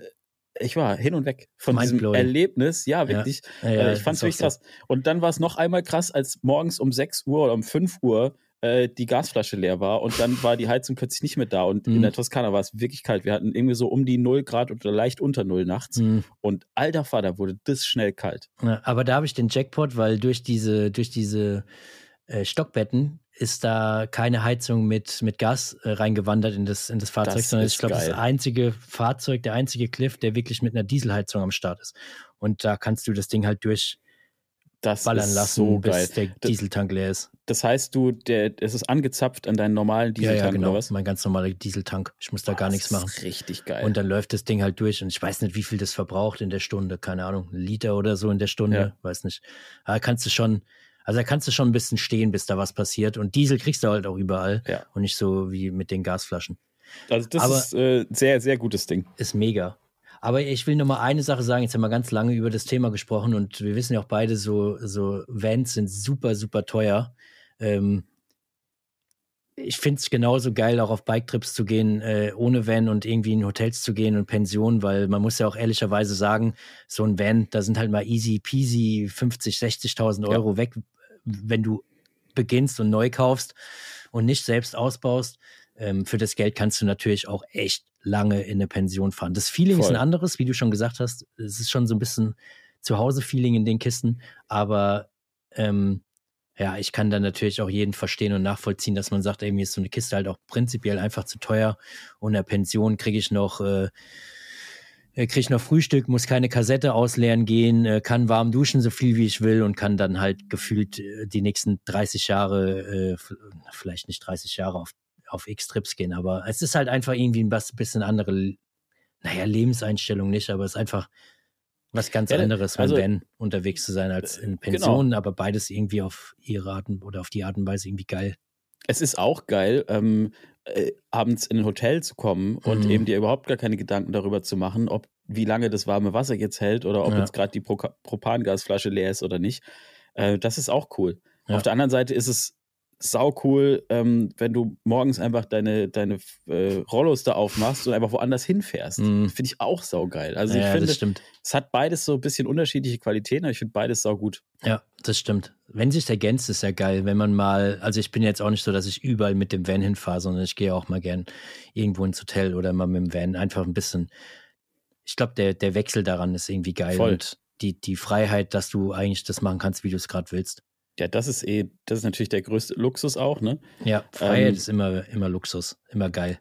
ich war hin und weg von diesem. Erlebnis. Ja, wirklich. Ja, äh, ich fand es wirklich krass. Und dann war es noch einmal krass, als morgens um 6 Uhr oder um 5 Uhr äh, die Gasflasche leer war und dann war die Heizung plötzlich nicht mehr da und in Mhm. der Toskana war es wirklich kalt. Wir hatten irgendwie so um die 0 Grad oder leicht unter 0 nachts Hm. und alter Vater wurde das schnell kalt. Ja, aber da habe ich den Jackpot, weil durch diese, durch diese äh, Stockbetten ist da keine Heizung mit, mit Gas äh, reingewandert in das, in das Fahrzeug, Das sondern ist ich glaube, das einzige Fahrzeug, der einzige Cliff, der wirklich mit einer Dieselheizung am Start ist. Und da kannst du das Ding halt durch das ballern ist lassen, so bis geil. der Das- Dieseltank leer ist. Das heißt, du, der, es ist angezapft an deinen normalen Dieseltank ja, ja, genau. oder was? Mein ganz normaler Dieseltank. Ich muss da gar Ah, nichts machen. ist richtig geil. Und dann läuft das Ding halt durch und ich weiß nicht, wie viel das verbraucht in der Stunde. Keine Ahnung, ein Liter oder so in der Stunde. Ja. Weiß nicht. Da kannst du schon, also da kannst du schon ein bisschen stehen, bis da was passiert. Und Diesel kriegst du halt auch überall Ja. und nicht so wie mit den Gasflaschen. also das aber- ist äh, sehr, sehr gutes Ding. Ist mega. Aber ich will noch mal eine Sache sagen. Jetzt haben wir ganz lange über das Thema gesprochen und wir wissen ja auch beide, so, so Vans sind super, super teuer. Ähm, ich finde es genauso geil, auch auf Biketrips zu gehen, äh, ohne Van und irgendwie in Hotels zu gehen und Pensionen, weil man muss ja auch ehrlicherweise sagen, so ein Van, da sind halt mal easy peasy 50, 60.000 Ja. Euro weg, wenn du beginnst und neu kaufst und nicht selbst ausbaust. Ähm, für das Geld kannst du natürlich auch echt lange in eine Pension fahren. Das Feeling ist Voll. ein anderes, wie du schon gesagt hast. Es ist schon so ein bisschen Zuhause-Feeling in den Kisten, aber ähm, ja, ich kann dann natürlich auch jeden verstehen und nachvollziehen, dass man sagt, ey, mir ist so eine Kiste halt auch prinzipiell einfach zu teuer und in der Pension kriege ich noch äh, kriege ich noch Frühstück, muss keine Kassette ausleeren gehen, äh, kann warm duschen, so viel wie ich will und kann dann halt gefühlt äh, die nächsten 30 Jahre, äh, vielleicht nicht 30 Jahre auf, auf X-Trips gehen, aber es ist halt einfach irgendwie ein was- bisschen andere, naja, Lebenseinstellung nicht, aber es ist einfach was ganz Ja, anderes, also- Van unterwegs zu sein als in Pensionen, aber beides irgendwie auf ihre Art oder auf die Art und Weise irgendwie geil. Es ist auch geil, ähm, äh, abends in ein Hotel zu kommen und Mhm. eben dir überhaupt gar keine Gedanken darüber zu machen, ob wie lange das warme Wasser jetzt hält oder ob Ja. jetzt gerade die Pro Propangasflasche leer ist oder nicht. Äh, das ist auch cool. Ja. Auf der anderen Seite ist es sau cool, ähm, wenn du morgens einfach deine, deine äh, Rollos da aufmachst und einfach woanders hinfährst. Mhm. Finde ich auch sau geil. Also ich ja, finde, das stimmt. es hat beides so ein bisschen unterschiedliche Qualitäten, aber ich finde beides sau gut. Ja, das stimmt. Wenn sich ergänzt, ist ja geil. Wenn man mal, also ich bin jetzt auch nicht so, dass ich überall mit dem Van hinfahre, sondern ich gehe auch mal gern irgendwo ins Hotel oder mal mit dem Van. Einfach ein bisschen. Ich glaube, der, der Wechsel daran ist irgendwie geil Voll. und die, die Freiheit, dass du eigentlich das machen kannst, wie du es gerade willst. Ja, das ist eh, das ist natürlich der größte Luxus auch, ne? Ja, Freiheit Ähm, ist immer, immer Luxus, immer geil.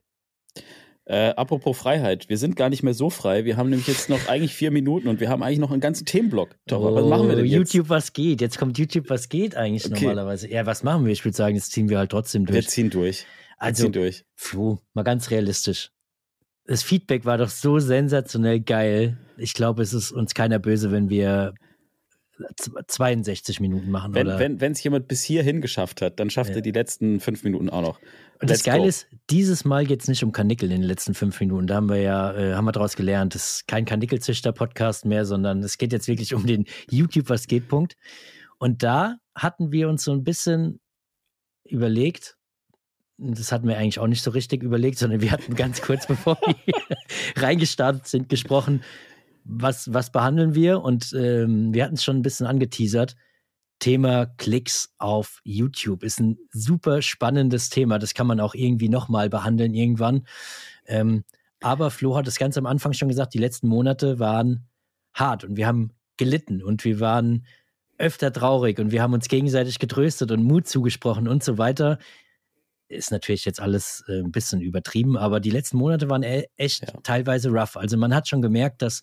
Äh, apropos Freiheit, wir sind gar nicht mehr so frei. Wir haben nämlich jetzt noch eigentlich vier Minuten und wir haben eigentlich noch einen ganzen Themenblock. Tore, was machen wir denn Oh, jetzt? YouTube, was geht? Jetzt kommt YouTube, was geht eigentlich Okay. normalerweise. Ja, was machen wir? Ich würde sagen, das ziehen wir halt trotzdem Wir durch. ziehen durch. Wir Also, ziehen durch. Flo, mal ganz realistisch. Das Feedback war doch so sensationell geil. Ich glaube, es ist uns keiner böse, wenn wir 62 Minuten machen. Wenn oder? wenn es jemand bis hierhin geschafft hat, dann schafft Ja. er die letzten fünf Minuten auch noch. Und das Geile go. ist, dieses Mal geht es nicht um Kanickel in den letzten fünf Minuten. Da haben wir ja, äh, haben wir daraus gelernt, das ist kein Kanickelzüchter-Podcast mehr, sondern es geht jetzt wirklich um den YouTube was geht Punkt. Und da hatten wir uns so ein bisschen überlegt, das hatten wir eigentlich auch nicht so richtig überlegt, sondern wir hatten ganz kurz bevor wir reingestartet sind, gesprochen, was, was behandeln wir? Und ähm, wir hatten es schon ein bisschen angeteasert. Thema Klicks auf YouTube ist ein super spannendes Thema. Das kann man auch irgendwie nochmal behandeln irgendwann. Ähm, aber Flo hat es ganz am Anfang schon gesagt, die letzten Monate waren hart und wir haben gelitten und wir waren öfter traurig und wir haben uns gegenseitig getröstet und Mut zugesprochen und so weiter. Ist natürlich jetzt alles äh, ein bisschen übertrieben, aber die letzten Monate waren e echt Ja. teilweise rough. Also man hat schon gemerkt, dass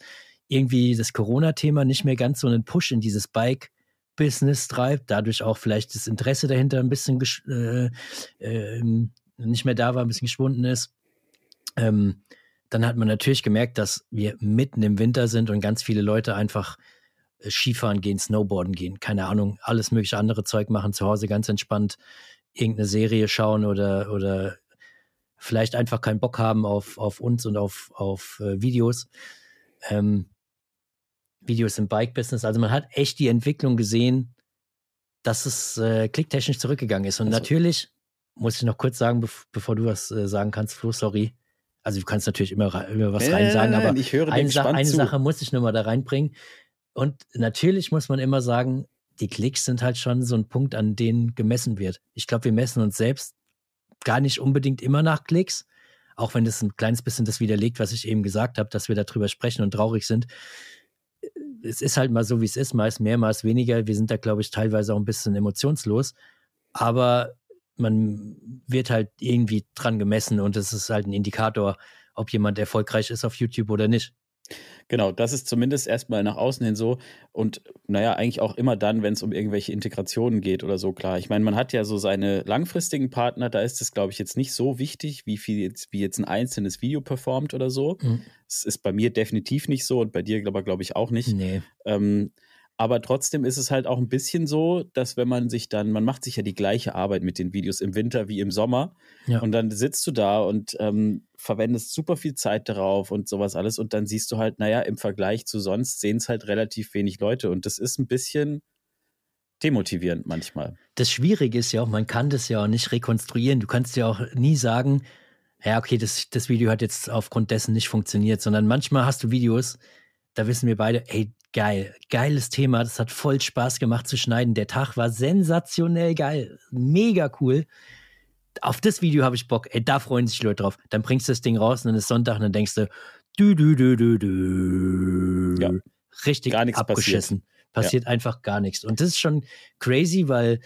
irgendwie das Corona-Thema nicht mehr ganz so einen Push in dieses Bike Business treibt, dadurch auch vielleicht das Interesse dahinter ein bisschen äh, ähm, nicht mehr da war, ein bisschen geschwunden ist. Ähm, dann hat man natürlich gemerkt, dass wir mitten im Winter sind und ganz viele Leute einfach äh, Skifahren gehen, Snowboarden gehen, keine Ahnung, alles mögliche andere Zeug machen, zu Hause ganz entspannt irgendeine Serie schauen oder, oder vielleicht einfach keinen Bock haben auf, auf uns und auf, auf äh, Videos. Ähm, Videos im Bike-Business. Also man hat echt die Entwicklung gesehen, dass es äh, klicktechnisch zurückgegangen ist. Und Also- natürlich muss ich noch kurz sagen, bev bevor du was äh, sagen kannst, Flo, sorry. Also du kannst natürlich immer, immer was Nein, rein sagen, aber eine, Sa eine. Sache muss ich nur mal da reinbringen. Und natürlich muss man immer sagen, die Klicks sind halt schon so ein Punkt, an dem gemessen wird. Ich glaube, wir messen uns selbst gar nicht unbedingt immer nach Klicks, auch wenn das ein kleines bisschen das widerlegt, was ich eben gesagt habe, dass wir darüber sprechen und traurig sind. Es ist halt mal so, wie es ist, meist mehr, meist weniger. Wir sind da, glaube ich, teilweise auch ein bisschen emotionslos. Aber man wird halt irgendwie dran gemessen und es ist halt ein Indikator, ob jemand erfolgreich ist auf YouTube oder nicht. Genau, das ist zumindest erstmal nach außen hin so. Und naja, eigentlich auch immer dann, wenn es um irgendwelche Integrationen geht oder so, klar. Ich meine, man hat ja so seine langfristigen Partner, da ist es, glaube ich, jetzt nicht so wichtig, wie viel jetzt, wie jetzt ein einzelnes Video performt oder so. Mhm. Das ist bei mir definitiv nicht so und bei dir, glaube glaub ich, auch nicht. Nee. Ähm, aber trotzdem ist es halt auch ein bisschen so, dass wenn man sich dann, man macht sich ja die gleiche Arbeit mit den Videos im Winter wie im Sommer. Ja. Und dann sitzt du da und ähm, verwendest super viel Zeit darauf und sowas alles. Und dann siehst du halt, naja, im Vergleich zu sonst sehen es halt relativ wenig Leute. Und das ist ein bisschen demotivierend manchmal. Das Schwierige ist ja auch, man kann das ja auch nicht rekonstruieren. Du kannst ja auch nie sagen, ja, okay, das, das Video hat jetzt aufgrund dessen nicht funktioniert, sondern manchmal hast du Videos, da wissen wir beide, ey, geil, geiles Thema. Das hat voll Spaß gemacht zu schneiden. Der Tag war sensationell geil, mega cool. Auf das Video habe ich Bock. Ey, da freuen sich die Leute drauf. Dann bringst du das Ding raus und dann ist Sonntag und dann denkst du, du, du, du, du, du. Ja. Richtig gar nichts abgeschissen. Passiert, passiert ja. einfach gar nichts. Und das ist schon crazy, weil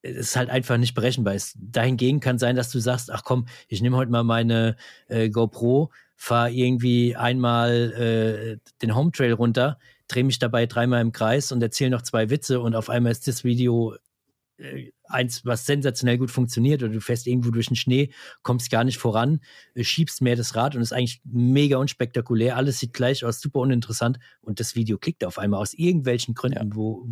es halt einfach nicht berechenbar ist. Dahingegen kann sein, dass du sagst, ach komm, ich nehme heute mal meine äh, GoPro fahre irgendwie einmal äh, den Home Trail runter, drehe mich dabei dreimal im Kreis und erzähle noch zwei Witze und auf einmal ist das Video äh, eins, was sensationell gut funktioniert oder du fährst irgendwo durch den Schnee, kommst gar nicht voran, äh, schiebst mehr das Rad und ist eigentlich mega unspektakulär, alles sieht gleich aus, super uninteressant und das Video klickt auf einmal aus irgendwelchen Gründen, ja. wo,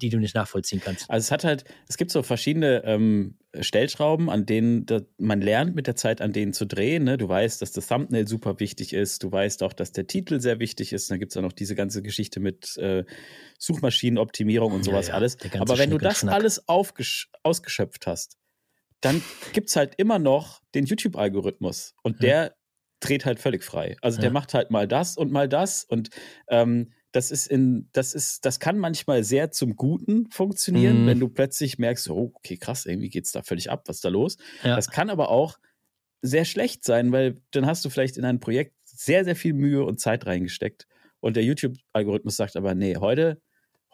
die du nicht nachvollziehen kannst. Also es hat halt, es gibt so verschiedene ähm, Stellschrauben, an denen man lernt mit der Zeit an denen zu drehen. Ne? Du weißt, dass das Thumbnail super wichtig ist. Du weißt auch, dass der Titel sehr wichtig ist. Dann gibt es auch noch diese ganze Geschichte mit äh, Suchmaschinenoptimierung und sowas ja, ja, alles. Aber wenn du das alles ausgeschöpft hast, dann gibt es halt immer noch den YouTube-Algorithmus. Und der dreht halt völlig frei. Also der macht halt mal das und mal das. Und ähm, das ist in, das ist, das kann manchmal sehr zum Guten funktionieren, mhm. wenn du plötzlich merkst, oh, okay, krass, irgendwie geht es da völlig ab, was ist da los? Ja. Das kann aber auch sehr schlecht sein, weil dann hast du vielleicht in ein Projekt sehr, sehr viel Mühe und Zeit reingesteckt und der YouTube-Algorithmus sagt aber, nee, heute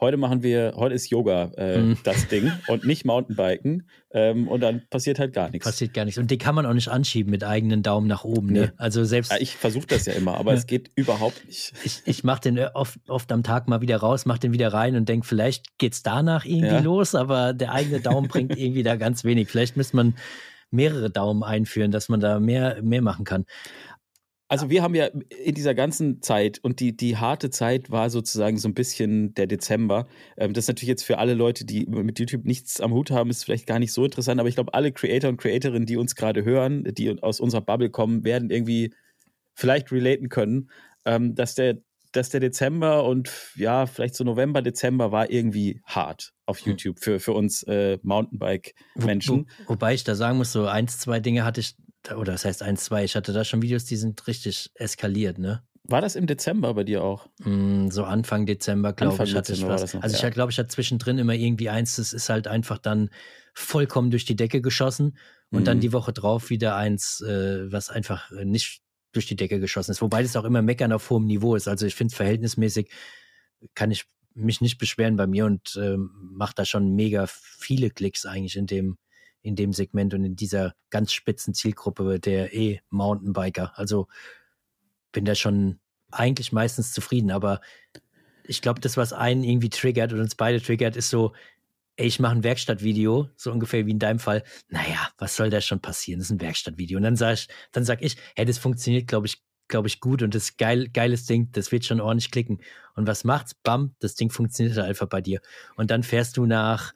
heute machen wir, heute ist Yoga äh, mhm. das Ding und nicht Mountainbiken. Ähm, und dann passiert halt gar nichts. Passiert gar nichts. Und den kann man auch nicht anschieben mit eigenen Daumen nach oben. Ne? Nee. Ne? Also selbst. Ja, ich versuche das ja immer, aber es geht überhaupt nicht. Ich, ich mache den oft, oft am Tag mal wieder raus, mache den wieder rein und denke, vielleicht geht es danach irgendwie ja. los, aber der eigene Daumen bringt irgendwie da ganz wenig. Vielleicht müsste man mehrere Daumen einführen, dass man da mehr, mehr machen kann. Also wir haben ja in dieser ganzen Zeit und die, die harte Zeit war sozusagen so ein bisschen der Dezember. Ähm, das ist natürlich jetzt für alle Leute, die mit YouTube nichts am Hut haben, ist vielleicht gar nicht so interessant, aber ich glaube, alle Creator und Creatorinnen, die uns gerade hören, die aus unserer Bubble kommen, werden irgendwie vielleicht relaten können, ähm, dass der dass der Dezember und ja, vielleicht so November, Dezember war irgendwie hart auf hm. YouTube für, für uns äh, Mountainbike-Menschen. Wo, wo, wobei ich da sagen muss, so eins, zwei Dinge hatte ich oder das heißt eins, zwei, ich hatte da schon Videos, die sind richtig eskaliert, ne? War das im Dezember bei dir auch? Mm, so Anfang Dezember, glaube ich, hatte ich was. Noch, also ja. ich glaube, ich hatte zwischendrin immer irgendwie eins, das ist halt einfach dann vollkommen durch die Decke geschossen und mhm. dann die Woche drauf wieder eins, äh, was einfach nicht durch die Decke geschossen ist. Wobei das auch immer meckern auf hohem Niveau ist. Also ich finde verhältnismäßig kann ich mich nicht beschweren bei mir und äh, mache da schon mega viele Klicks eigentlich in dem in dem Segment und in dieser ganz spitzen Zielgruppe der E-Mountainbiker. Also bin da schon eigentlich meistens zufrieden, aber ich glaube, das, was einen irgendwie triggert und uns beide triggert, ist so, ey, ich mache ein Werkstattvideo, so ungefähr wie in deinem Fall. Naja, was soll da schon passieren? Das ist ein Werkstattvideo. Und dann sag ich, dann sag ich, hey, das funktioniert, glaube ich, glaube ich, gut und das ist geil, geiles Ding, das wird schon ordentlich klicken. Und was macht's? Bam, das Ding funktioniert halt einfach bei dir. Und dann fährst du nach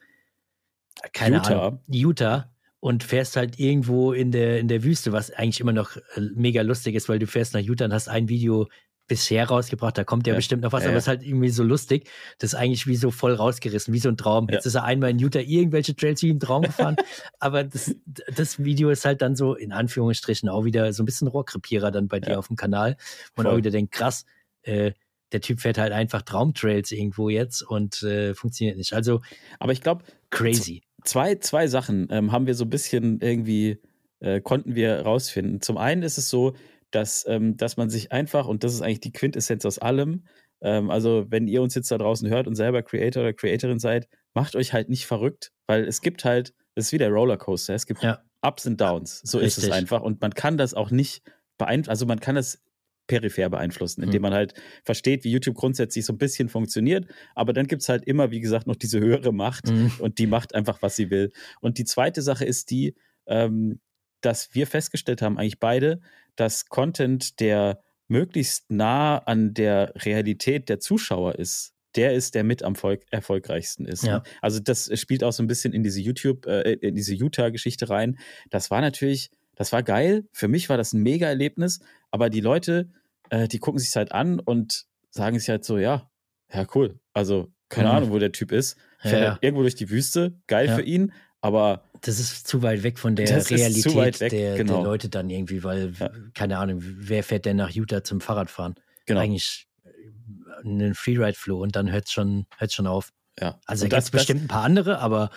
keine Utah. Ahnung, Utah und fährst halt irgendwo in der, in der Wüste, was eigentlich immer noch äh, mega lustig ist, weil du fährst nach Utah und hast ein Video bisher rausgebracht, da kommt ja, ja. bestimmt noch was, ja, aber es ist halt irgendwie so lustig. Das ist eigentlich wie so voll rausgerissen, wie so ein Traum. Jetzt ist er einmal in Utah irgendwelche Trails wie ein Traum gefahren, aber das, das Video ist halt dann so in Anführungsstrichen auch wieder so ein bisschen Rohrkrepierer dann bei dir auf dem Kanal. Und voll. auch wieder denkt, krass, äh, der Typ fährt halt einfach Traumtrails irgendwo jetzt und äh, funktioniert nicht. Also, aber ich glaube, crazy. Zwei, zwei Sachen ähm, haben wir so ein bisschen irgendwie, äh, konnten wir rausfinden. Zum einen ist es so, dass, ähm, dass man sich einfach, und das ist eigentlich die Quintessenz aus allem, ähm, also wenn ihr uns jetzt da draußen hört und selber Creator oder Creatorin seid, macht euch halt nicht verrückt, weil es gibt halt, es ist wie der Rollercoaster, es gibt ja. Ups und Downs. So Richtig. ist es einfach. Und man kann das auch nicht beeinflussen, also man kann das peripher beeinflussen, indem mhm. man halt versteht, wie YouTube grundsätzlich so ein bisschen funktioniert. Aber dann gibt es halt immer, wie gesagt, noch diese höhere Macht mhm. und die macht einfach, was sie will. Und die zweite Sache ist die, ähm, dass wir festgestellt haben, eigentlich beide, dass Content, der möglichst nah an der Realität der Zuschauer ist, der ist, der mit am Volk, erfolgreichsten ist. Ne? Ja. Also das spielt auch so ein bisschen in diese YouTube, äh, in diese Utah-Geschichte rein. Das war natürlich, das war geil. Für mich war das ein Mega-Erlebnis, aber die Leute, äh, die gucken sich halt an und sagen sich halt so, ja, ja, cool. Also, keine mhm. Ahnung, wo der Typ ist. Fährt ja, ja. irgendwo durch die Wüste, geil für ihn, aber das ist zu weit weg von der Realität weg, der, genau. der, Leute dann irgendwie, weil, ja. keine Ahnung, wer fährt denn nach Utah zum Fahrradfahren? Genau. Eigentlich äh, einen Freeride-Flow und dann hört es schon, hört's schon auf. Ja. Also da gibt es bestimmt ein paar andere, aber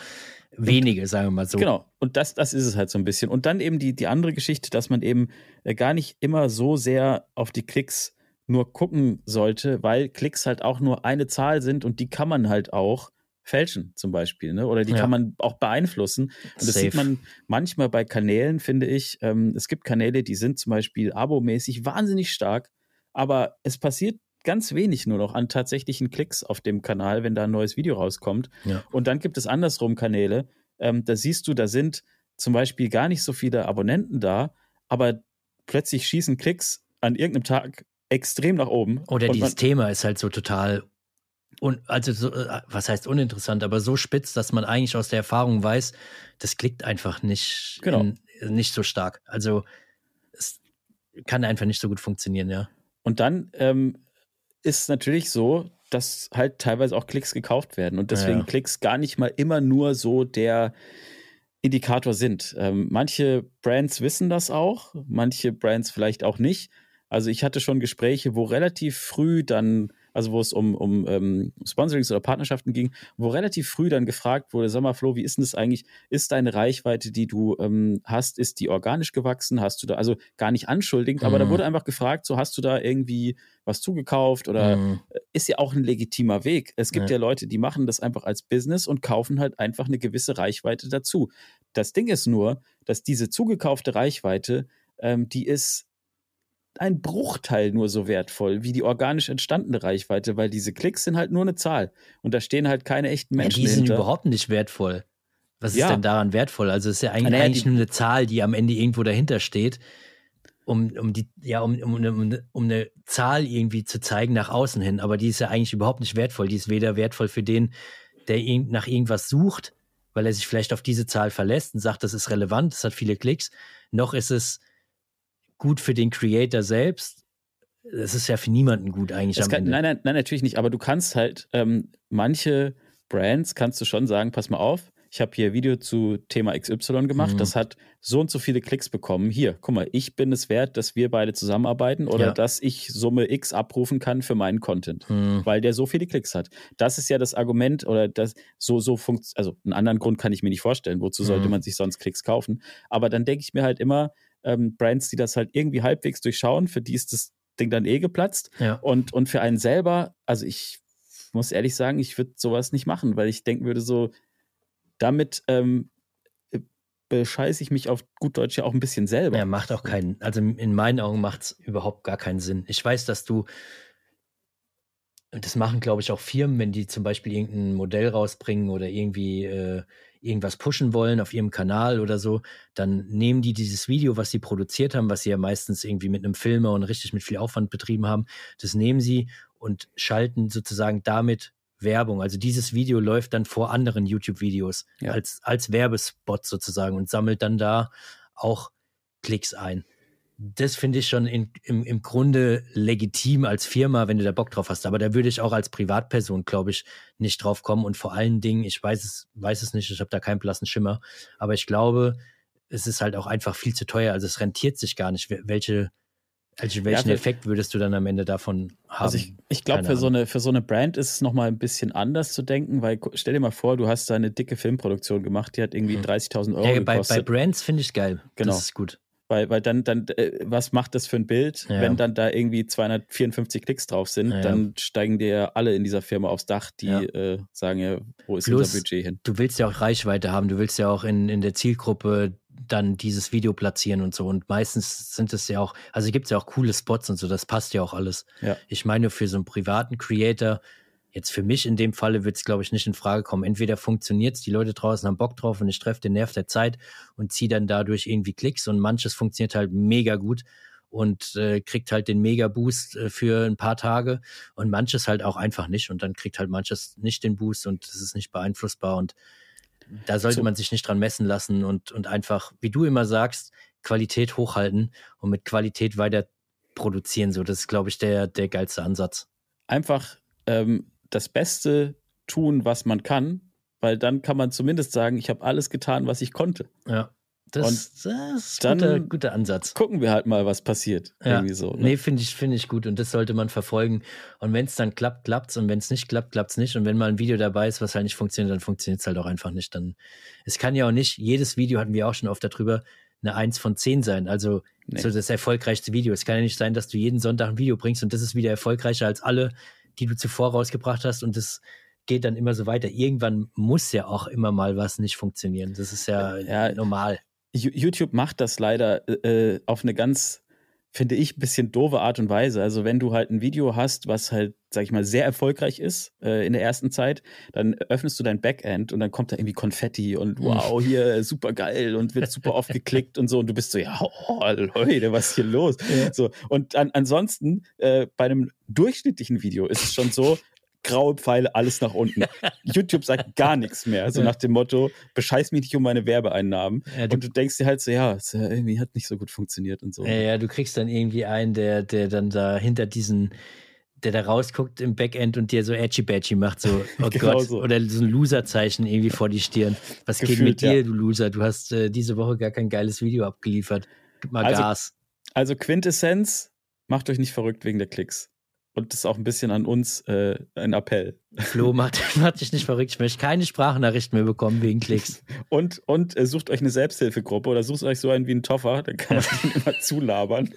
wenige, sagen wir mal so. Genau, und das, das ist es halt so ein bisschen. Und dann eben die, die andere Geschichte, dass man eben äh, gar nicht immer so sehr auf die Klicks nur gucken sollte, weil Klicks halt auch nur eine Zahl sind und die kann man halt auch fälschen, zum Beispiel. Ne? Oder die ja. kann man auch beeinflussen. Und das Safe. sieht man manchmal bei Kanälen, finde ich. Ähm, es gibt Kanäle, die sind zum Beispiel abomäßig wahnsinnig stark, aber es passiert ganz wenig nur noch an tatsächlichen Klicks auf dem Kanal, wenn da ein neues Video rauskommt. Ja. Und dann gibt es andersrum Kanäle, ähm, da siehst du, da sind zum Beispiel gar nicht so viele Abonnenten da, aber plötzlich schießen Klicks an irgendeinem Tag extrem nach oben. Oder dieses Thema ist halt so total und also so, äh, was heißt uninteressant, aber so spitz, dass man eigentlich aus der Erfahrung weiß, das klickt einfach nicht, genau. in, nicht so stark. Also es kann einfach nicht so gut funktionieren, ja. Und dann ähm, ist natürlich so, dass halt teilweise auch Klicks gekauft werden und deswegen ja. Klicks gar nicht mal immer nur so der Indikator sind. Ähm, manche Brands wissen das auch, manche Brands vielleicht auch nicht. Also ich hatte schon Gespräche, wo relativ früh dann also wo es um, um ähm, Sponsorings oder Partnerschaften ging, wo relativ früh dann gefragt wurde, sag mal Flo, wie ist denn das eigentlich? Ist deine Reichweite, die du ähm, hast, ist die organisch gewachsen? Hast du da, also gar nicht anschuldigend, mhm. aber da mhm. wurde einfach gefragt, so hast du da irgendwie was zugekauft oder mhm. ist ja auch ein legitimer Weg. Es gibt ja. ja Leute, die machen das einfach als Business und kaufen halt einfach eine gewisse Reichweite dazu. Das Ding ist nur, dass diese zugekaufte Reichweite, ähm, die ist ein Bruchteil nur so wertvoll wie die organisch entstandene Reichweite, weil diese Klicks sind halt nur eine Zahl und da stehen halt keine echten Menschen. Ja, die sind hinter. überhaupt nicht wertvoll. Was ja. ist denn daran wertvoll? Also es ist ja eigentlich, naja, eigentlich nur eine Zahl, die am Ende irgendwo dahinter steht, um, um die, ja, um, um, um, um eine Zahl irgendwie zu zeigen nach außen hin. Aber die ist ja eigentlich überhaupt nicht wertvoll. Die ist weder wertvoll für den, der nach irgendwas sucht, weil er sich vielleicht auf diese Zahl verlässt und sagt, das ist relevant, das hat viele Klicks, noch ist es gut für den Creator selbst. Das ist ja für niemanden gut eigentlich am kann, Ende. Nein, nein, nein, natürlich nicht. Aber du kannst halt ähm, manche Brands kannst du schon sagen, pass mal auf, ich habe hier ein Video zu Thema XY gemacht, mhm. das hat so und so viele Klicks bekommen. Hier, guck mal, ich bin es wert, dass wir beide zusammenarbeiten oder ja. dass ich Summe X abrufen kann für meinen Content, mhm. weil der so viele Klicks hat. Das ist ja das Argument oder das so so funktioniert. Also einen anderen Grund kann ich mir nicht vorstellen. Wozu sollte mhm. man sich sonst Klicks kaufen? Aber dann denke ich mir halt immer, ähm, Brands, die das halt irgendwie halbwegs durchschauen, für die ist das Ding dann eh geplatzt. Ja. Und, und für einen selber, also ich muss ehrlich sagen, ich würde sowas nicht machen, weil ich denken würde, so, damit ähm, bescheiße ich mich auf gut Deutsch ja auch ein bisschen selber. Ja, macht auch keinen, also in meinen Augen macht es überhaupt gar keinen Sinn. Ich weiß, dass du, das machen, glaube ich, auch Firmen, wenn die zum Beispiel irgendein Modell rausbringen oder irgendwie äh, irgendwas pushen wollen auf ihrem Kanal oder so, dann nehmen die dieses Video, was sie produziert haben, was sie ja meistens irgendwie mit einem Filmer und richtig mit viel Aufwand betrieben haben, das nehmen sie und schalten sozusagen damit Werbung. Also dieses Video läuft dann vor anderen YouTube-Videos ja. als, als Werbespot sozusagen und sammelt dann da auch Klicks ein das finde ich schon in, im, im Grunde legitim als Firma, wenn du da Bock drauf hast. Aber da würde ich auch als Privatperson, glaube ich, nicht drauf kommen. Und vor allen Dingen, ich weiß es, weiß es nicht, ich habe da keinen blassen Schimmer. Aber ich glaube, es ist halt auch einfach viel zu teuer. Also es rentiert sich gar nicht. Welche, welchen ja, Effekt würdest du dann am Ende davon haben? Also ich, ich glaube, für, so eine, für so eine Brand ist es nochmal ein bisschen anders zu denken, weil stell dir mal vor, du hast da eine dicke Filmproduktion gemacht, die hat irgendwie 30.000 mhm. Euro ja, bei, gekostet. Bei Brands finde ich geil. Genau. Das ist gut. Weil, weil dann, dann, äh, was macht das für ein Bild, ja. wenn dann da irgendwie 254 Klicks drauf sind, ja, dann steigen dir alle in dieser Firma aufs Dach, die äh, sagen ja, wo ist Plus, unser Budget hin? Du willst ja auch Reichweite haben, du willst ja auch in, in der Zielgruppe dann dieses Video platzieren und so. Und meistens sind es ja auch, also gibt es ja auch coole Spots und so, das passt ja auch alles. Ja. Ich meine, für so einen privaten Creator, jetzt für mich in dem Falle wird es, glaube ich, nicht in Frage kommen. Entweder funktioniert es, die Leute draußen haben Bock drauf und ich treffe den Nerv der Zeit und ziehe dann dadurch irgendwie Klicks und manches funktioniert halt mega gut und äh, kriegt halt den Mega-Boost äh, für ein paar Tage und manches halt auch einfach nicht und dann kriegt halt manches nicht den Boost und es ist nicht beeinflussbar und da sollte So. man sich nicht dran messen lassen und, und einfach, wie du immer sagst, Qualität hochhalten und mit Qualität weiter produzieren. So, das ist, glaube ich, der, der geilste Ansatz. Einfach ähm, das Beste tun, was man kann, weil dann kann man zumindest sagen, ich habe alles getan, was ich konnte. Ja. Das, das ist dann- ein guter, guter Ansatz. Gucken wir halt mal, was passiert. Ja. Irgendwie so. Ne? Nee, finde ich, finde ich gut und das sollte man verfolgen. Und wenn es dann klappt, klappt's und wenn es nicht klappt, klappt's nicht. Und wenn mal ein Video dabei ist, was halt nicht funktioniert, dann funktioniert es halt auch einfach nicht. Dann, es kann ja auch nicht, jedes Video hatten wir auch schon oft darüber, eine 1 von 10 sein. Also Nee. so das erfolgreichste Video. Es kann ja nicht sein, dass du jeden Sonntag ein Video bringst und das ist wieder erfolgreicher als alle, die du zuvor rausgebracht hast und das geht dann immer so weiter. Irgendwann muss ja auch immer mal was nicht funktionieren. Das ist ja, Ja. normal. YouTube macht das leider äh, auf eine ganz, finde ich, bisschen doofe Art und Weise. Also wenn du halt ein Video hast, was halt, sag ich mal, sehr erfolgreich ist äh, in der ersten Zeit, dann öffnest du dein Backend und dann kommt da irgendwie Konfetti und Mhm. wow, hier super geil und wird super oft geklickt und so und du bist so, ja, oh, Leute, was ist hier los? Ja. So, und an, ansonsten, äh, bei einem durchschnittlichen Video ist es schon so, graue Pfeile, alles nach unten. YouTube sagt gar nichts mehr. So nach dem Motto, bescheiß mich nicht um meine Werbeeinnahmen. Ja, du- und du denkst dir halt so, ja, es irgendwie hat nicht so gut funktioniert und so. Ja, ja, du kriegst dann irgendwie einen, der, der dann da hinter diesen, der da rausguckt im Backend und dir so edgy badgy macht, so, oh Genau Gott, so. oder so ein Loser-Zeichen irgendwie vor die Stirn. Was geht Gefühlt, mit dir, ja. du Loser? Du hast äh, diese Woche gar kein geiles Video abgeliefert. Gib mal Also- Gas. Also Quintessenz, macht euch nicht verrückt wegen der Klicks. Und das ist auch ein bisschen an uns äh, ein Appell. Flo, macht, macht dich nicht verrückt. Ich möchte keine Sprachnachrichten mehr bekommen wegen Klicks. Und, und äh, sucht euch eine Selbsthilfegruppe oder sucht euch so einen wie einen Toffer, dann kann man den immer zulabern.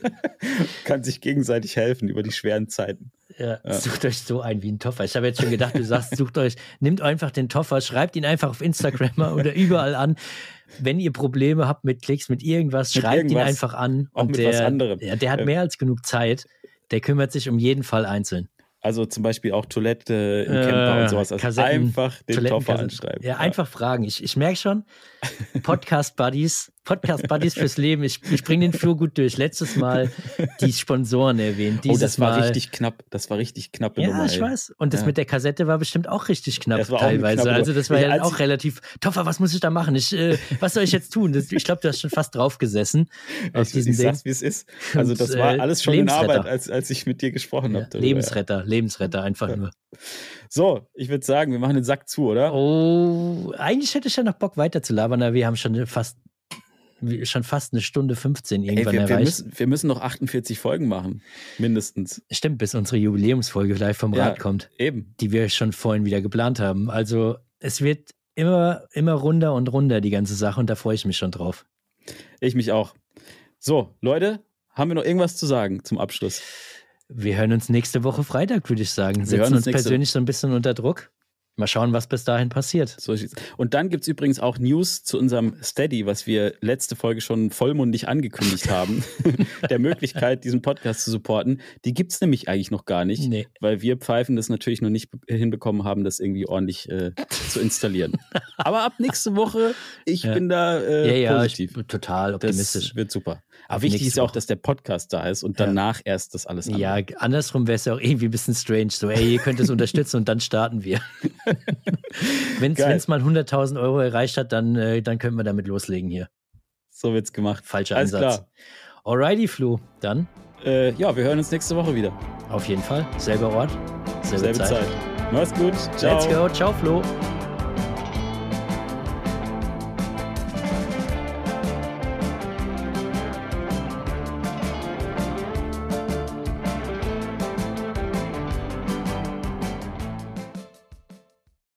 kann sich gegenseitig helfen über die schweren Zeiten. Ja, Ja. Sucht euch so ein wie ein Toffer. Ich habe jetzt schon gedacht, du sagst, sucht euch, nimmt einfach den Toffer, schreibt ihn einfach auf Instagram oder überall an. Wenn ihr Probleme habt mit Klicks, mit irgendwas, Mit schreibt ihn irgendwas. einfach an. Auch mit der, was anderem. Ja, der hat Ja. mehr als genug Zeit. Der kümmert sich um jeden Fall einzeln. Also zum Beispiel auch Toilette im Äh, Camper und sowas. Also Kassetten, einfach den Toffer anschreiben. Ja, einfach fragen. Ich, ich merke schon, Podcast-Buddies, Podcast-Buddies fürs Leben. Ich, ich bringe den Flur gut durch. Letztes Mal die Sponsoren erwähnt. Oh, Dieses das war Mal, richtig knapp. Das war richtig knappe Ja, Nummer. ich ey. weiß. Und das Ja. mit der Kassette war bestimmt auch richtig knapp teilweise. knappe also das war ja Als auch ich- relativ. Toffer, was muss ich da machen? Ich, äh, was soll ich jetzt tun? Das, ich glaube, du hast schon fast drauf gesessen auf Ich, ich sag's, wie es ist. Also Und, das war äh, alles schon in. Arbeit, als, als ich mit dir gesprochen Ja, habe. Lebensretter, Lebensretter einfach nur. So, ich würde sagen, wir machen den Sack zu, oder? Oh, eigentlich hätte ich ja noch Bock weiter zu labern, aber wir haben schon fast schon fast eine Stunde 15 Ey, irgendwann wir, wir, erreicht. müssen, wir müssen noch 48 Folgen machen. Mindestens. Stimmt, bis unsere Jubiläumsfolge live vom Ja. Rad kommt, Eben. die wir schon vorhin wieder geplant haben. Also es wird immer, immer runder und runder, die ganze Sache, und da freue ich mich schon drauf. Ich mich auch. So, Leute, haben wir noch irgendwas zu sagen zum Abschluss? Wir hören uns nächste Woche Freitag, würde ich sagen. Wir Setzen hören uns uns persönlich so ein bisschen unter Druck. Mal schauen, was bis dahin passiert. So. Und dann gibt es übrigens auch News zu unserem Steady, was wir letzte Folge schon vollmundig angekündigt haben, der Möglichkeit, diesen Podcast zu supporten. Die gibt es nämlich eigentlich noch gar nicht, Nee. weil wir Pfeifen das natürlich noch nicht be- hinbekommen haben, das irgendwie ordentlich äh, zu installieren. Aber ab nächste Woche, ich Ja. bin da äh, ja, ja, positiv. total optimistisch. Das wird super. Aber wichtig nächste ist ja auch, dass der Podcast da ist und danach erst das alles andere. Ja, andersrum wäre es ja auch irgendwie ein bisschen strange. So, ey, ihr könnt es unterstützen und dann starten wir. Wenn es mal 100.000 Euro erreicht hat, dann, äh, dann können wir damit loslegen hier. So wird's gemacht. Falscher Alles Ansatz. klar. Alrighty, Flo. Dann Äh, ja, wir hören uns nächste Woche wieder. auf jeden Fall. Selber Ort, selbe, Selbe Zeit. Zeit. Mach's gut. Ciao. Let's go. Ciao, Flo.